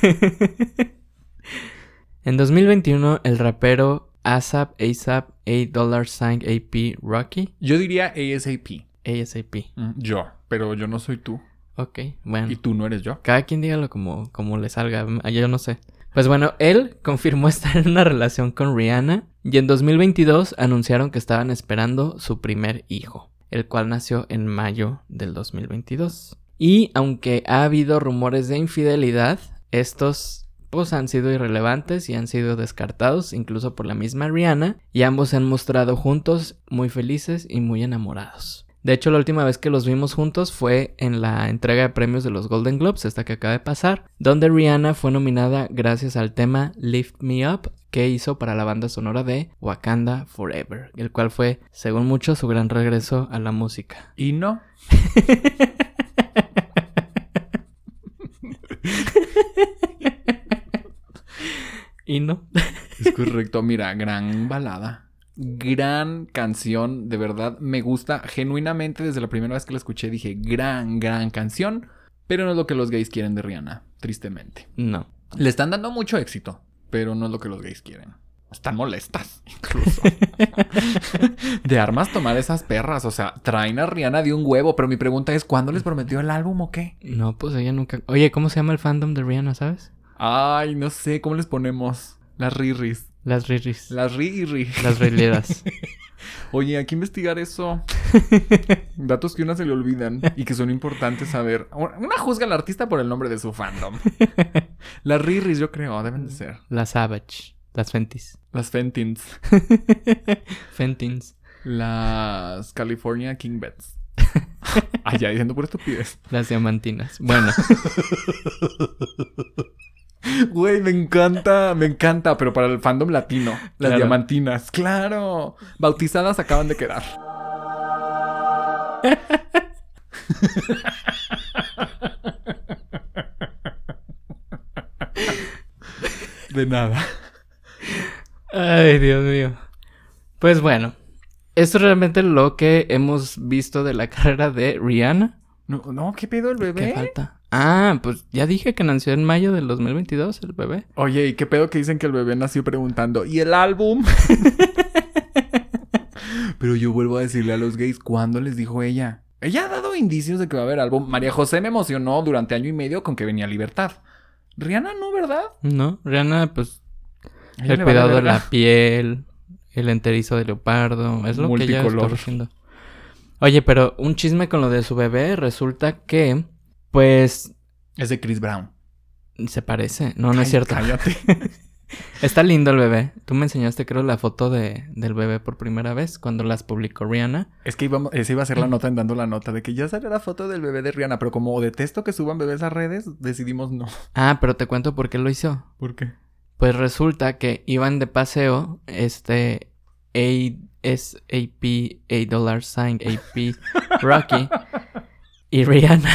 En 2021, el rapero ASAP, ASAP, A Dollar Sign AP Rocky, Yo diría ASAP. ASAP. Mm, Yo, pero yo no soy tú. Ok, bueno. Y tú no eres yo. Cada quien dígalo como, como le salga, mm, yo no sé. Pues bueno, él confirmó estar en una relación con Rihanna y en 2022 anunciaron que estaban esperando su primer hijo, el cual nació en mayo del 2022. Y aunque ha habido rumores de infidelidad, estos pues han sido irrelevantes y han sido descartados incluso por la misma Rihanna y ambos se han mostrado juntos muy felices y muy enamorados. De hecho, la última vez que los vimos juntos fue en la entrega de premios de los Golden Globes, esta que acaba de pasar, donde Rihanna fue nominada gracias al tema Lift Me Up que hizo para la banda sonora de Wakanda Forever, el cual fue, según muchos, su gran regreso a la música. Y no. Y no. Es correcto. Mira, gran balada. Gran canción. De verdad, me gusta. Genuinamente, desde la primera vez que la escuché, dije, gran, gran canción. Pero no es lo que los gays quieren de Rihanna. Tristemente. No. Le están dando mucho éxito. Pero no es lo que los gays quieren. Están molestas, incluso. de armas tomar esas perras. O sea, traen a Rihanna de un huevo. Pero mi pregunta es, ¿cuándo les prometió el álbum o qué? No, pues ella nunca... Oye, ¿cómo se llama el fandom de Rihanna, sabes? Ay, no sé, ¿cómo les ponemos? Las riris. Las Riris. Las riri. Las Rileras. Oye, hay que investigar eso. Datos que a una se le olvidan y que son importantes saber. Una juzga al artista por el nombre de su fandom. Las riris, yo creo, deben de ser. Las Savage. Las Fentis. Las Fentins. Fentins. Las California King Bets. Allá diciendo por estupidez. Las diamantinas. Bueno, Güey, me encanta, me encanta, pero para el fandom latino. Las Claro. diamantinas, claro. Bautizadas acaban de quedar. De nada. Ay, Dios mío. Pues bueno, esto es realmente lo que hemos visto de la carrera de Rihanna. No, no, ¿qué pedo el bebé? ¿Qué falta? Ah, pues ya dije que nació en mayo del 2022 el bebé. Oye, ¿y qué pedo que dicen que el bebé nació preguntando? ¿Y el álbum? Pero yo vuelvo a decirle a los gays, ¿cuándo les dijo ella? Ella ha dado indicios de que va a haber álbum. María José me emocionó durante año y medio con que venía Libertad. Rihanna no, ¿verdad? No, Rihanna, pues Ella el cuidado de la piel, el enterizo de leopardo, es lo que ella está Multicolor. haciendo. Oye, pero un chisme con lo de su bebé, resulta que, pues, Es de Chris Brown. se parece. No, no Ay, es cierto. Cállate. Está lindo el bebé. Tú me enseñaste, creo, la foto de, del bebé por primera vez cuando las publicó Rihanna. es que íbamos, esa iba a ser la nota en dando la nota de que ya salió la foto del bebé de Rihanna, pero como detesto que suban bebés a redes, decidimos no. Ah, pero te cuento por qué lo hizo. ¿Por qué? Pues resulta que iban de paseo, este, ASAP, A dollar sign, AP, Rocky, y Rihanna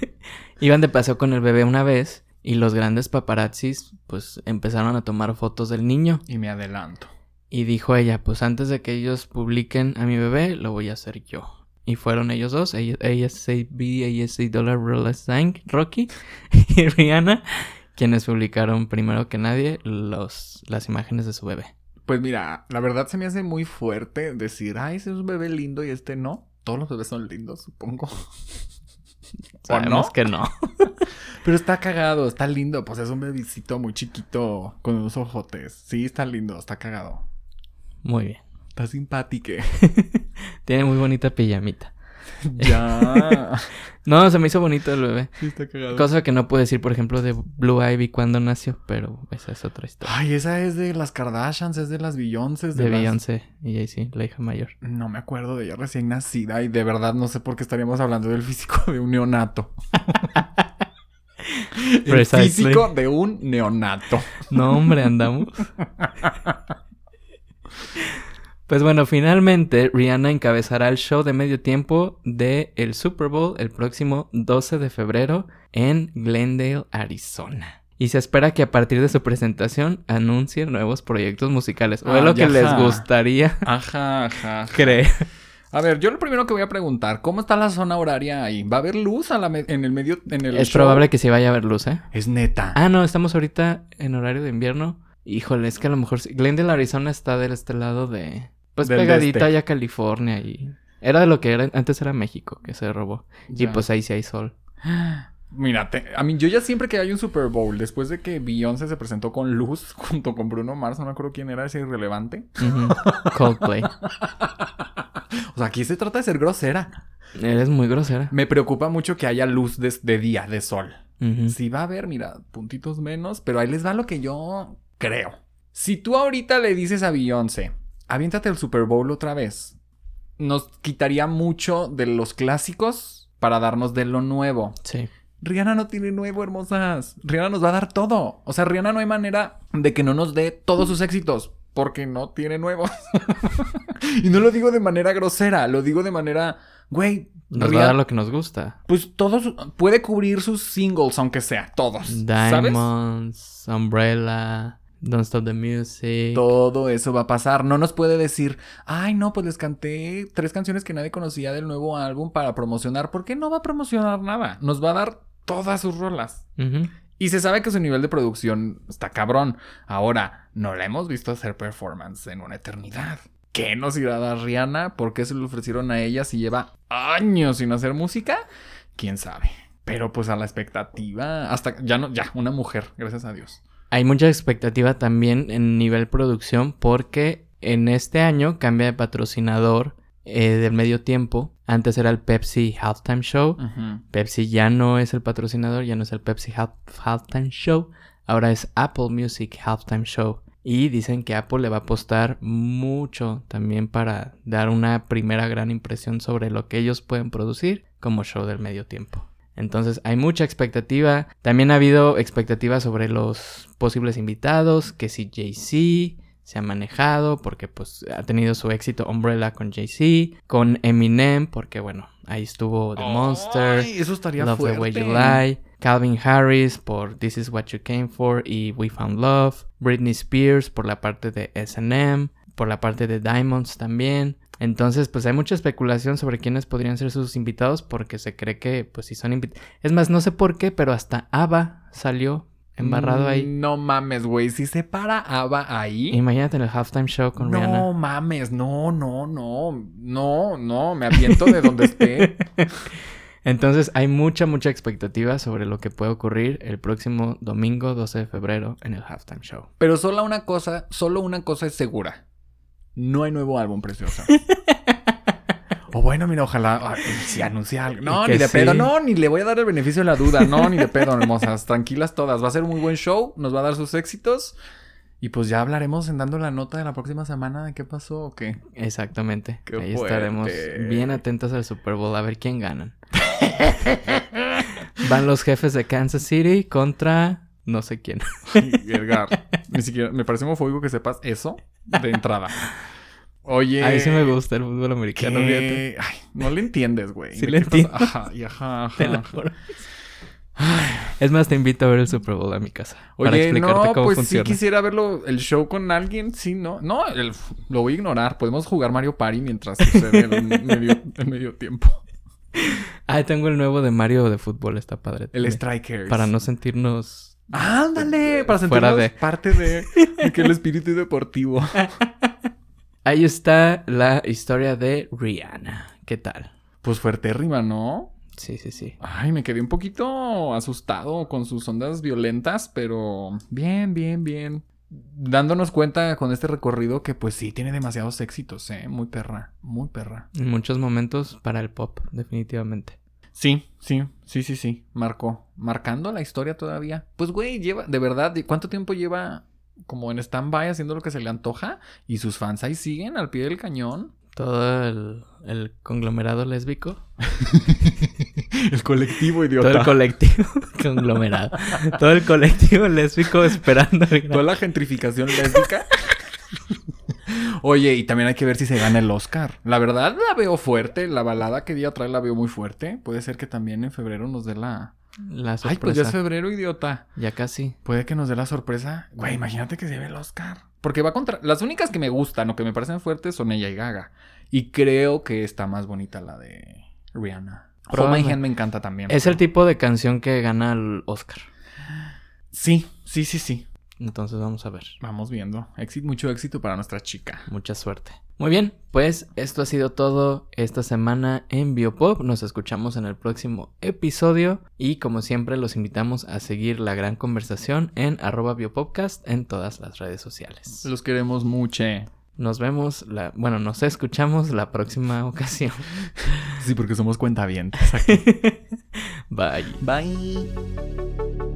iban de paseo con el bebé una vez y los grandes paparazzis pues empezaron a tomar fotos del niño Y me adelanto. y dijo ella, pues antes de que ellos publiquen a mi bebé, lo voy a hacer yo. Y fueron ellos dos, ASAP, ASA dollar Roller sign, Rocky y Rihanna, quienes publicaron primero que nadie los, las imágenes de su bebé. Pues mira, la verdad se me hace muy fuerte decir, ay, ese es un bebé lindo y este no. Todos los bebés son lindos, supongo. ¿O no? que no. Pero está cagado, está lindo. Pues es un bebicito muy chiquito con unos ojotes. Sí, está lindo, está cagado. Muy bien. Está simpático. Tiene muy bonita pijamita. ya. No, se me hizo bonito el bebé. Sí, está cagado. Cosa que no puedo decir, por ejemplo, de Blue Ivy cuando nació, pero esa es otra historia. Ay, esa es de las Kardashians, es de las Beyoncé. De las- Beyoncé y Jay-Z, la hija mayor. No me acuerdo de ella recién nacida y de verdad no sé por qué estaríamos hablando del físico de un neonato. El Precisely. físico de un neonato. No, hombre, andamos. Pues bueno, finalmente Rihanna encabezará el show de medio tiempo de el Super Bowl el próximo 12 de febrero en Glendale, Arizona. Y se espera que a partir de su presentación anuncie nuevos proyectos musicales. O es lo que les gustaría Ajá, ajá. ajá. creer. A ver, yo lo primero que voy a preguntar, ¿cómo está la zona horaria ahí? ¿Va a haber luz a la en el medio en el Es show? probable que sí vaya a haber luz, ¿eh? Es neta. Ah, no, estamos ahorita en horario de invierno. Híjole, es que a lo mejor. Glendale, Arizona está de este lado de... Pues Del pegadita este. ya California y... Era de lo que era, antes era México, que se robó. Y pues ahí sí hay sol. Mira, te- a mí yo ya siempre que hay un Super Bowl, después de que Beyoncé se presentó con Luz junto con Bruno Mars, no me acuerdo quién era ese irrelevante. Coldplay. O sea, aquí se trata de ser grosera. Eres muy grosera. Me preocupa mucho que haya luz de, de día, de sol. Sí va a haber, mira, puntitos menos, pero ahí les va lo que yo creo. Si tú ahorita le dices a Beyoncé, aviéntate el Super Bowl otra vez, nos quitaría mucho de los clásicos para darnos de lo nuevo. Sí. Rihanna no tiene nuevo, hermosas. Rihanna nos va a dar todo. O sea, Rihanna no hay manera de que no nos dé todos sus éxitos. Porque no tiene nuevos. y no lo digo de manera grosera. Lo digo de manera... Güey, Nos va a dar lo que nos gusta. pues todos... Puede cubrir sus singles, aunque sea. Todos. ¿Sabes? Diamonds, Umbrella, Don't Stop the Music. Todo eso va a pasar. No nos puede decir, ay, no, pues les canté tres canciones que nadie conocía del nuevo álbum para promocionar. ¿Por qué no va a promocionar nada? Nos va a dar todas sus rolas. Y se sabe que su nivel de producción está cabrón. Ahora, no la hemos visto hacer performance en una eternidad. ¿Qué nos irá a dar Rihanna? ¿Por qué se lo ofrecieron a ella si lleva años sin hacer música? ¿Quién sabe? Pero pues a la expectativa, hasta ya no, ya, una mujer, gracias a Dios. Hay mucha expectativa también en nivel producción porque en este año cambia de patrocinador eh, del medio tiempo. Antes era el Pepsi Halftime Show. Pepsi ya no es el patrocinador, ya no es el Pepsi Half- Halftime Show. Ahora es Apple Music Halftime Show. Y dicen que Apple le va a apostar mucho también para dar una primera gran impresión sobre lo que ellos pueden producir como show del medio tiempo. Entonces hay mucha expectativa. También ha habido expectativa sobre los posibles invitados, que si Jay-Z se ha manejado porque pues ha tenido su éxito Umbrella con Jay-Z, con Eminem porque bueno, ahí estuvo The Monster. Ay, eso estaría Love fuerte. the Way You Lie. Calvin Harris por This Is What You Came For y We Found Love. Britney Spears por la parte de SM. Por la parte de Diamonds también. Entonces, pues hay mucha especulación sobre quiénes podrían ser sus invitados porque se cree que, pues si son invitados... Es más, no sé por qué, pero hasta ABBA salió embarrado ahí. No mames, güey. Si se para Ava ahí. Imagínate en el halftime show con no Rihanna. mames, no, no, no. No, no. Me aviento de donde esté. Entonces hay mucha, mucha expectativa sobre lo que puede ocurrir el próximo domingo 12 de febrero en el halftime show. Pero solo una cosa, solo una cosa es segura. No hay nuevo álbum, preciosa. O bueno, mira, ojalá ay, si anuncia algo. No, ni de sí. pedo. No, ni le voy a dar el beneficio de la duda. No, ni de pedo, hermosas. Tranquilas todas. Va a ser un muy buen show. Nos va a dar sus éxitos. Y pues ya hablaremos en dando la nota de la próxima semana de qué pasó o qué. Exactamente. Qué Ahí estaremos bien atentos al Super Bowl a ver quién ganan. Van los jefes de Kansas City contra no sé quién. Edgar, ni siquiera me parece homofóbico que sepas eso de entrada. Oye. A mí sí me gusta el fútbol americano. fíjate. Ay, no le entiendes, güey. Sí ¿De le pasa? entiendo. Ajá, y ajá, ajá, Te lo juro. Es más, te invito a ver el Super Bowl a mi casa. para Oye, explicarte no, cómo pues funciona. sí quisiera verlo, el show con alguien, sí, no. No, el- lo voy a ignorar. Podemos jugar Mario Party mientras sucede el medio, el medio tiempo. Ah, tengo el nuevo de Mario de fútbol, está padre. El. Strikers. Para no sentirnos ¡Ándale! Para Fuera sentirnos de- parte de, de que el espíritu deportivo. Ahí está la historia de Rihanna. ¿Qué tal? Pues fuertérrima, ¿no? Sí, sí, sí. Ay, me quedé un poquito asustado con sus ondas violentas, pero bien, bien, bien. Dándonos cuenta con este recorrido que pues sí tiene demasiados éxitos, ¿eh? Muy perra, muy perra. En muchos momentos para el pop, definitivamente. Sí, sí, sí, sí, sí. Marcó. Marcando la historia todavía. Pues, güey, lleva, de verdad, ¿de ¿cuánto tiempo lleva como en stand-by haciendo lo que se le antoja? Y sus fans ahí siguen al pie del cañón. Todo el, el conglomerado lésbico. el colectivo Todo el colectivo conglomerado. Todo el colectivo lésbico esperando el Toda la gentrificación lésbica. Oye, y también hay que ver si se gana el Oscar. La verdad la veo fuerte. La balada que día trae la veo muy fuerte. Puede ser que también en febrero nos dé la... la Ay, pues ya es febrero, idiota. Ya casi. Puede que nos dé la sorpresa. Güey, imagínate que se lleve el Oscar. Porque va contra... Las únicas que me gustan o que me parecen fuertes son ella y Gaga. Y creo que está más bonita la de Rihanna. My Probablemente. Hand me encanta también. Es el tipo de canción que gana el Oscar. Sí, sí, sí, sí. Entonces vamos a ver. Vamos viendo. Éxito, mucho éxito para nuestra chica. Mucha suerte. Muy bien, pues esto ha sido todo esta semana en Biopop. Nos escuchamos en el próximo episodio y como siempre los invitamos a seguir la gran conversación en arroba biopopcast en todas las redes sociales. Los queremos mucho. Nos vemos, la, bueno, nos escuchamos la próxima ocasión. Sí, porque somos cuentavientes. Bye. Bye.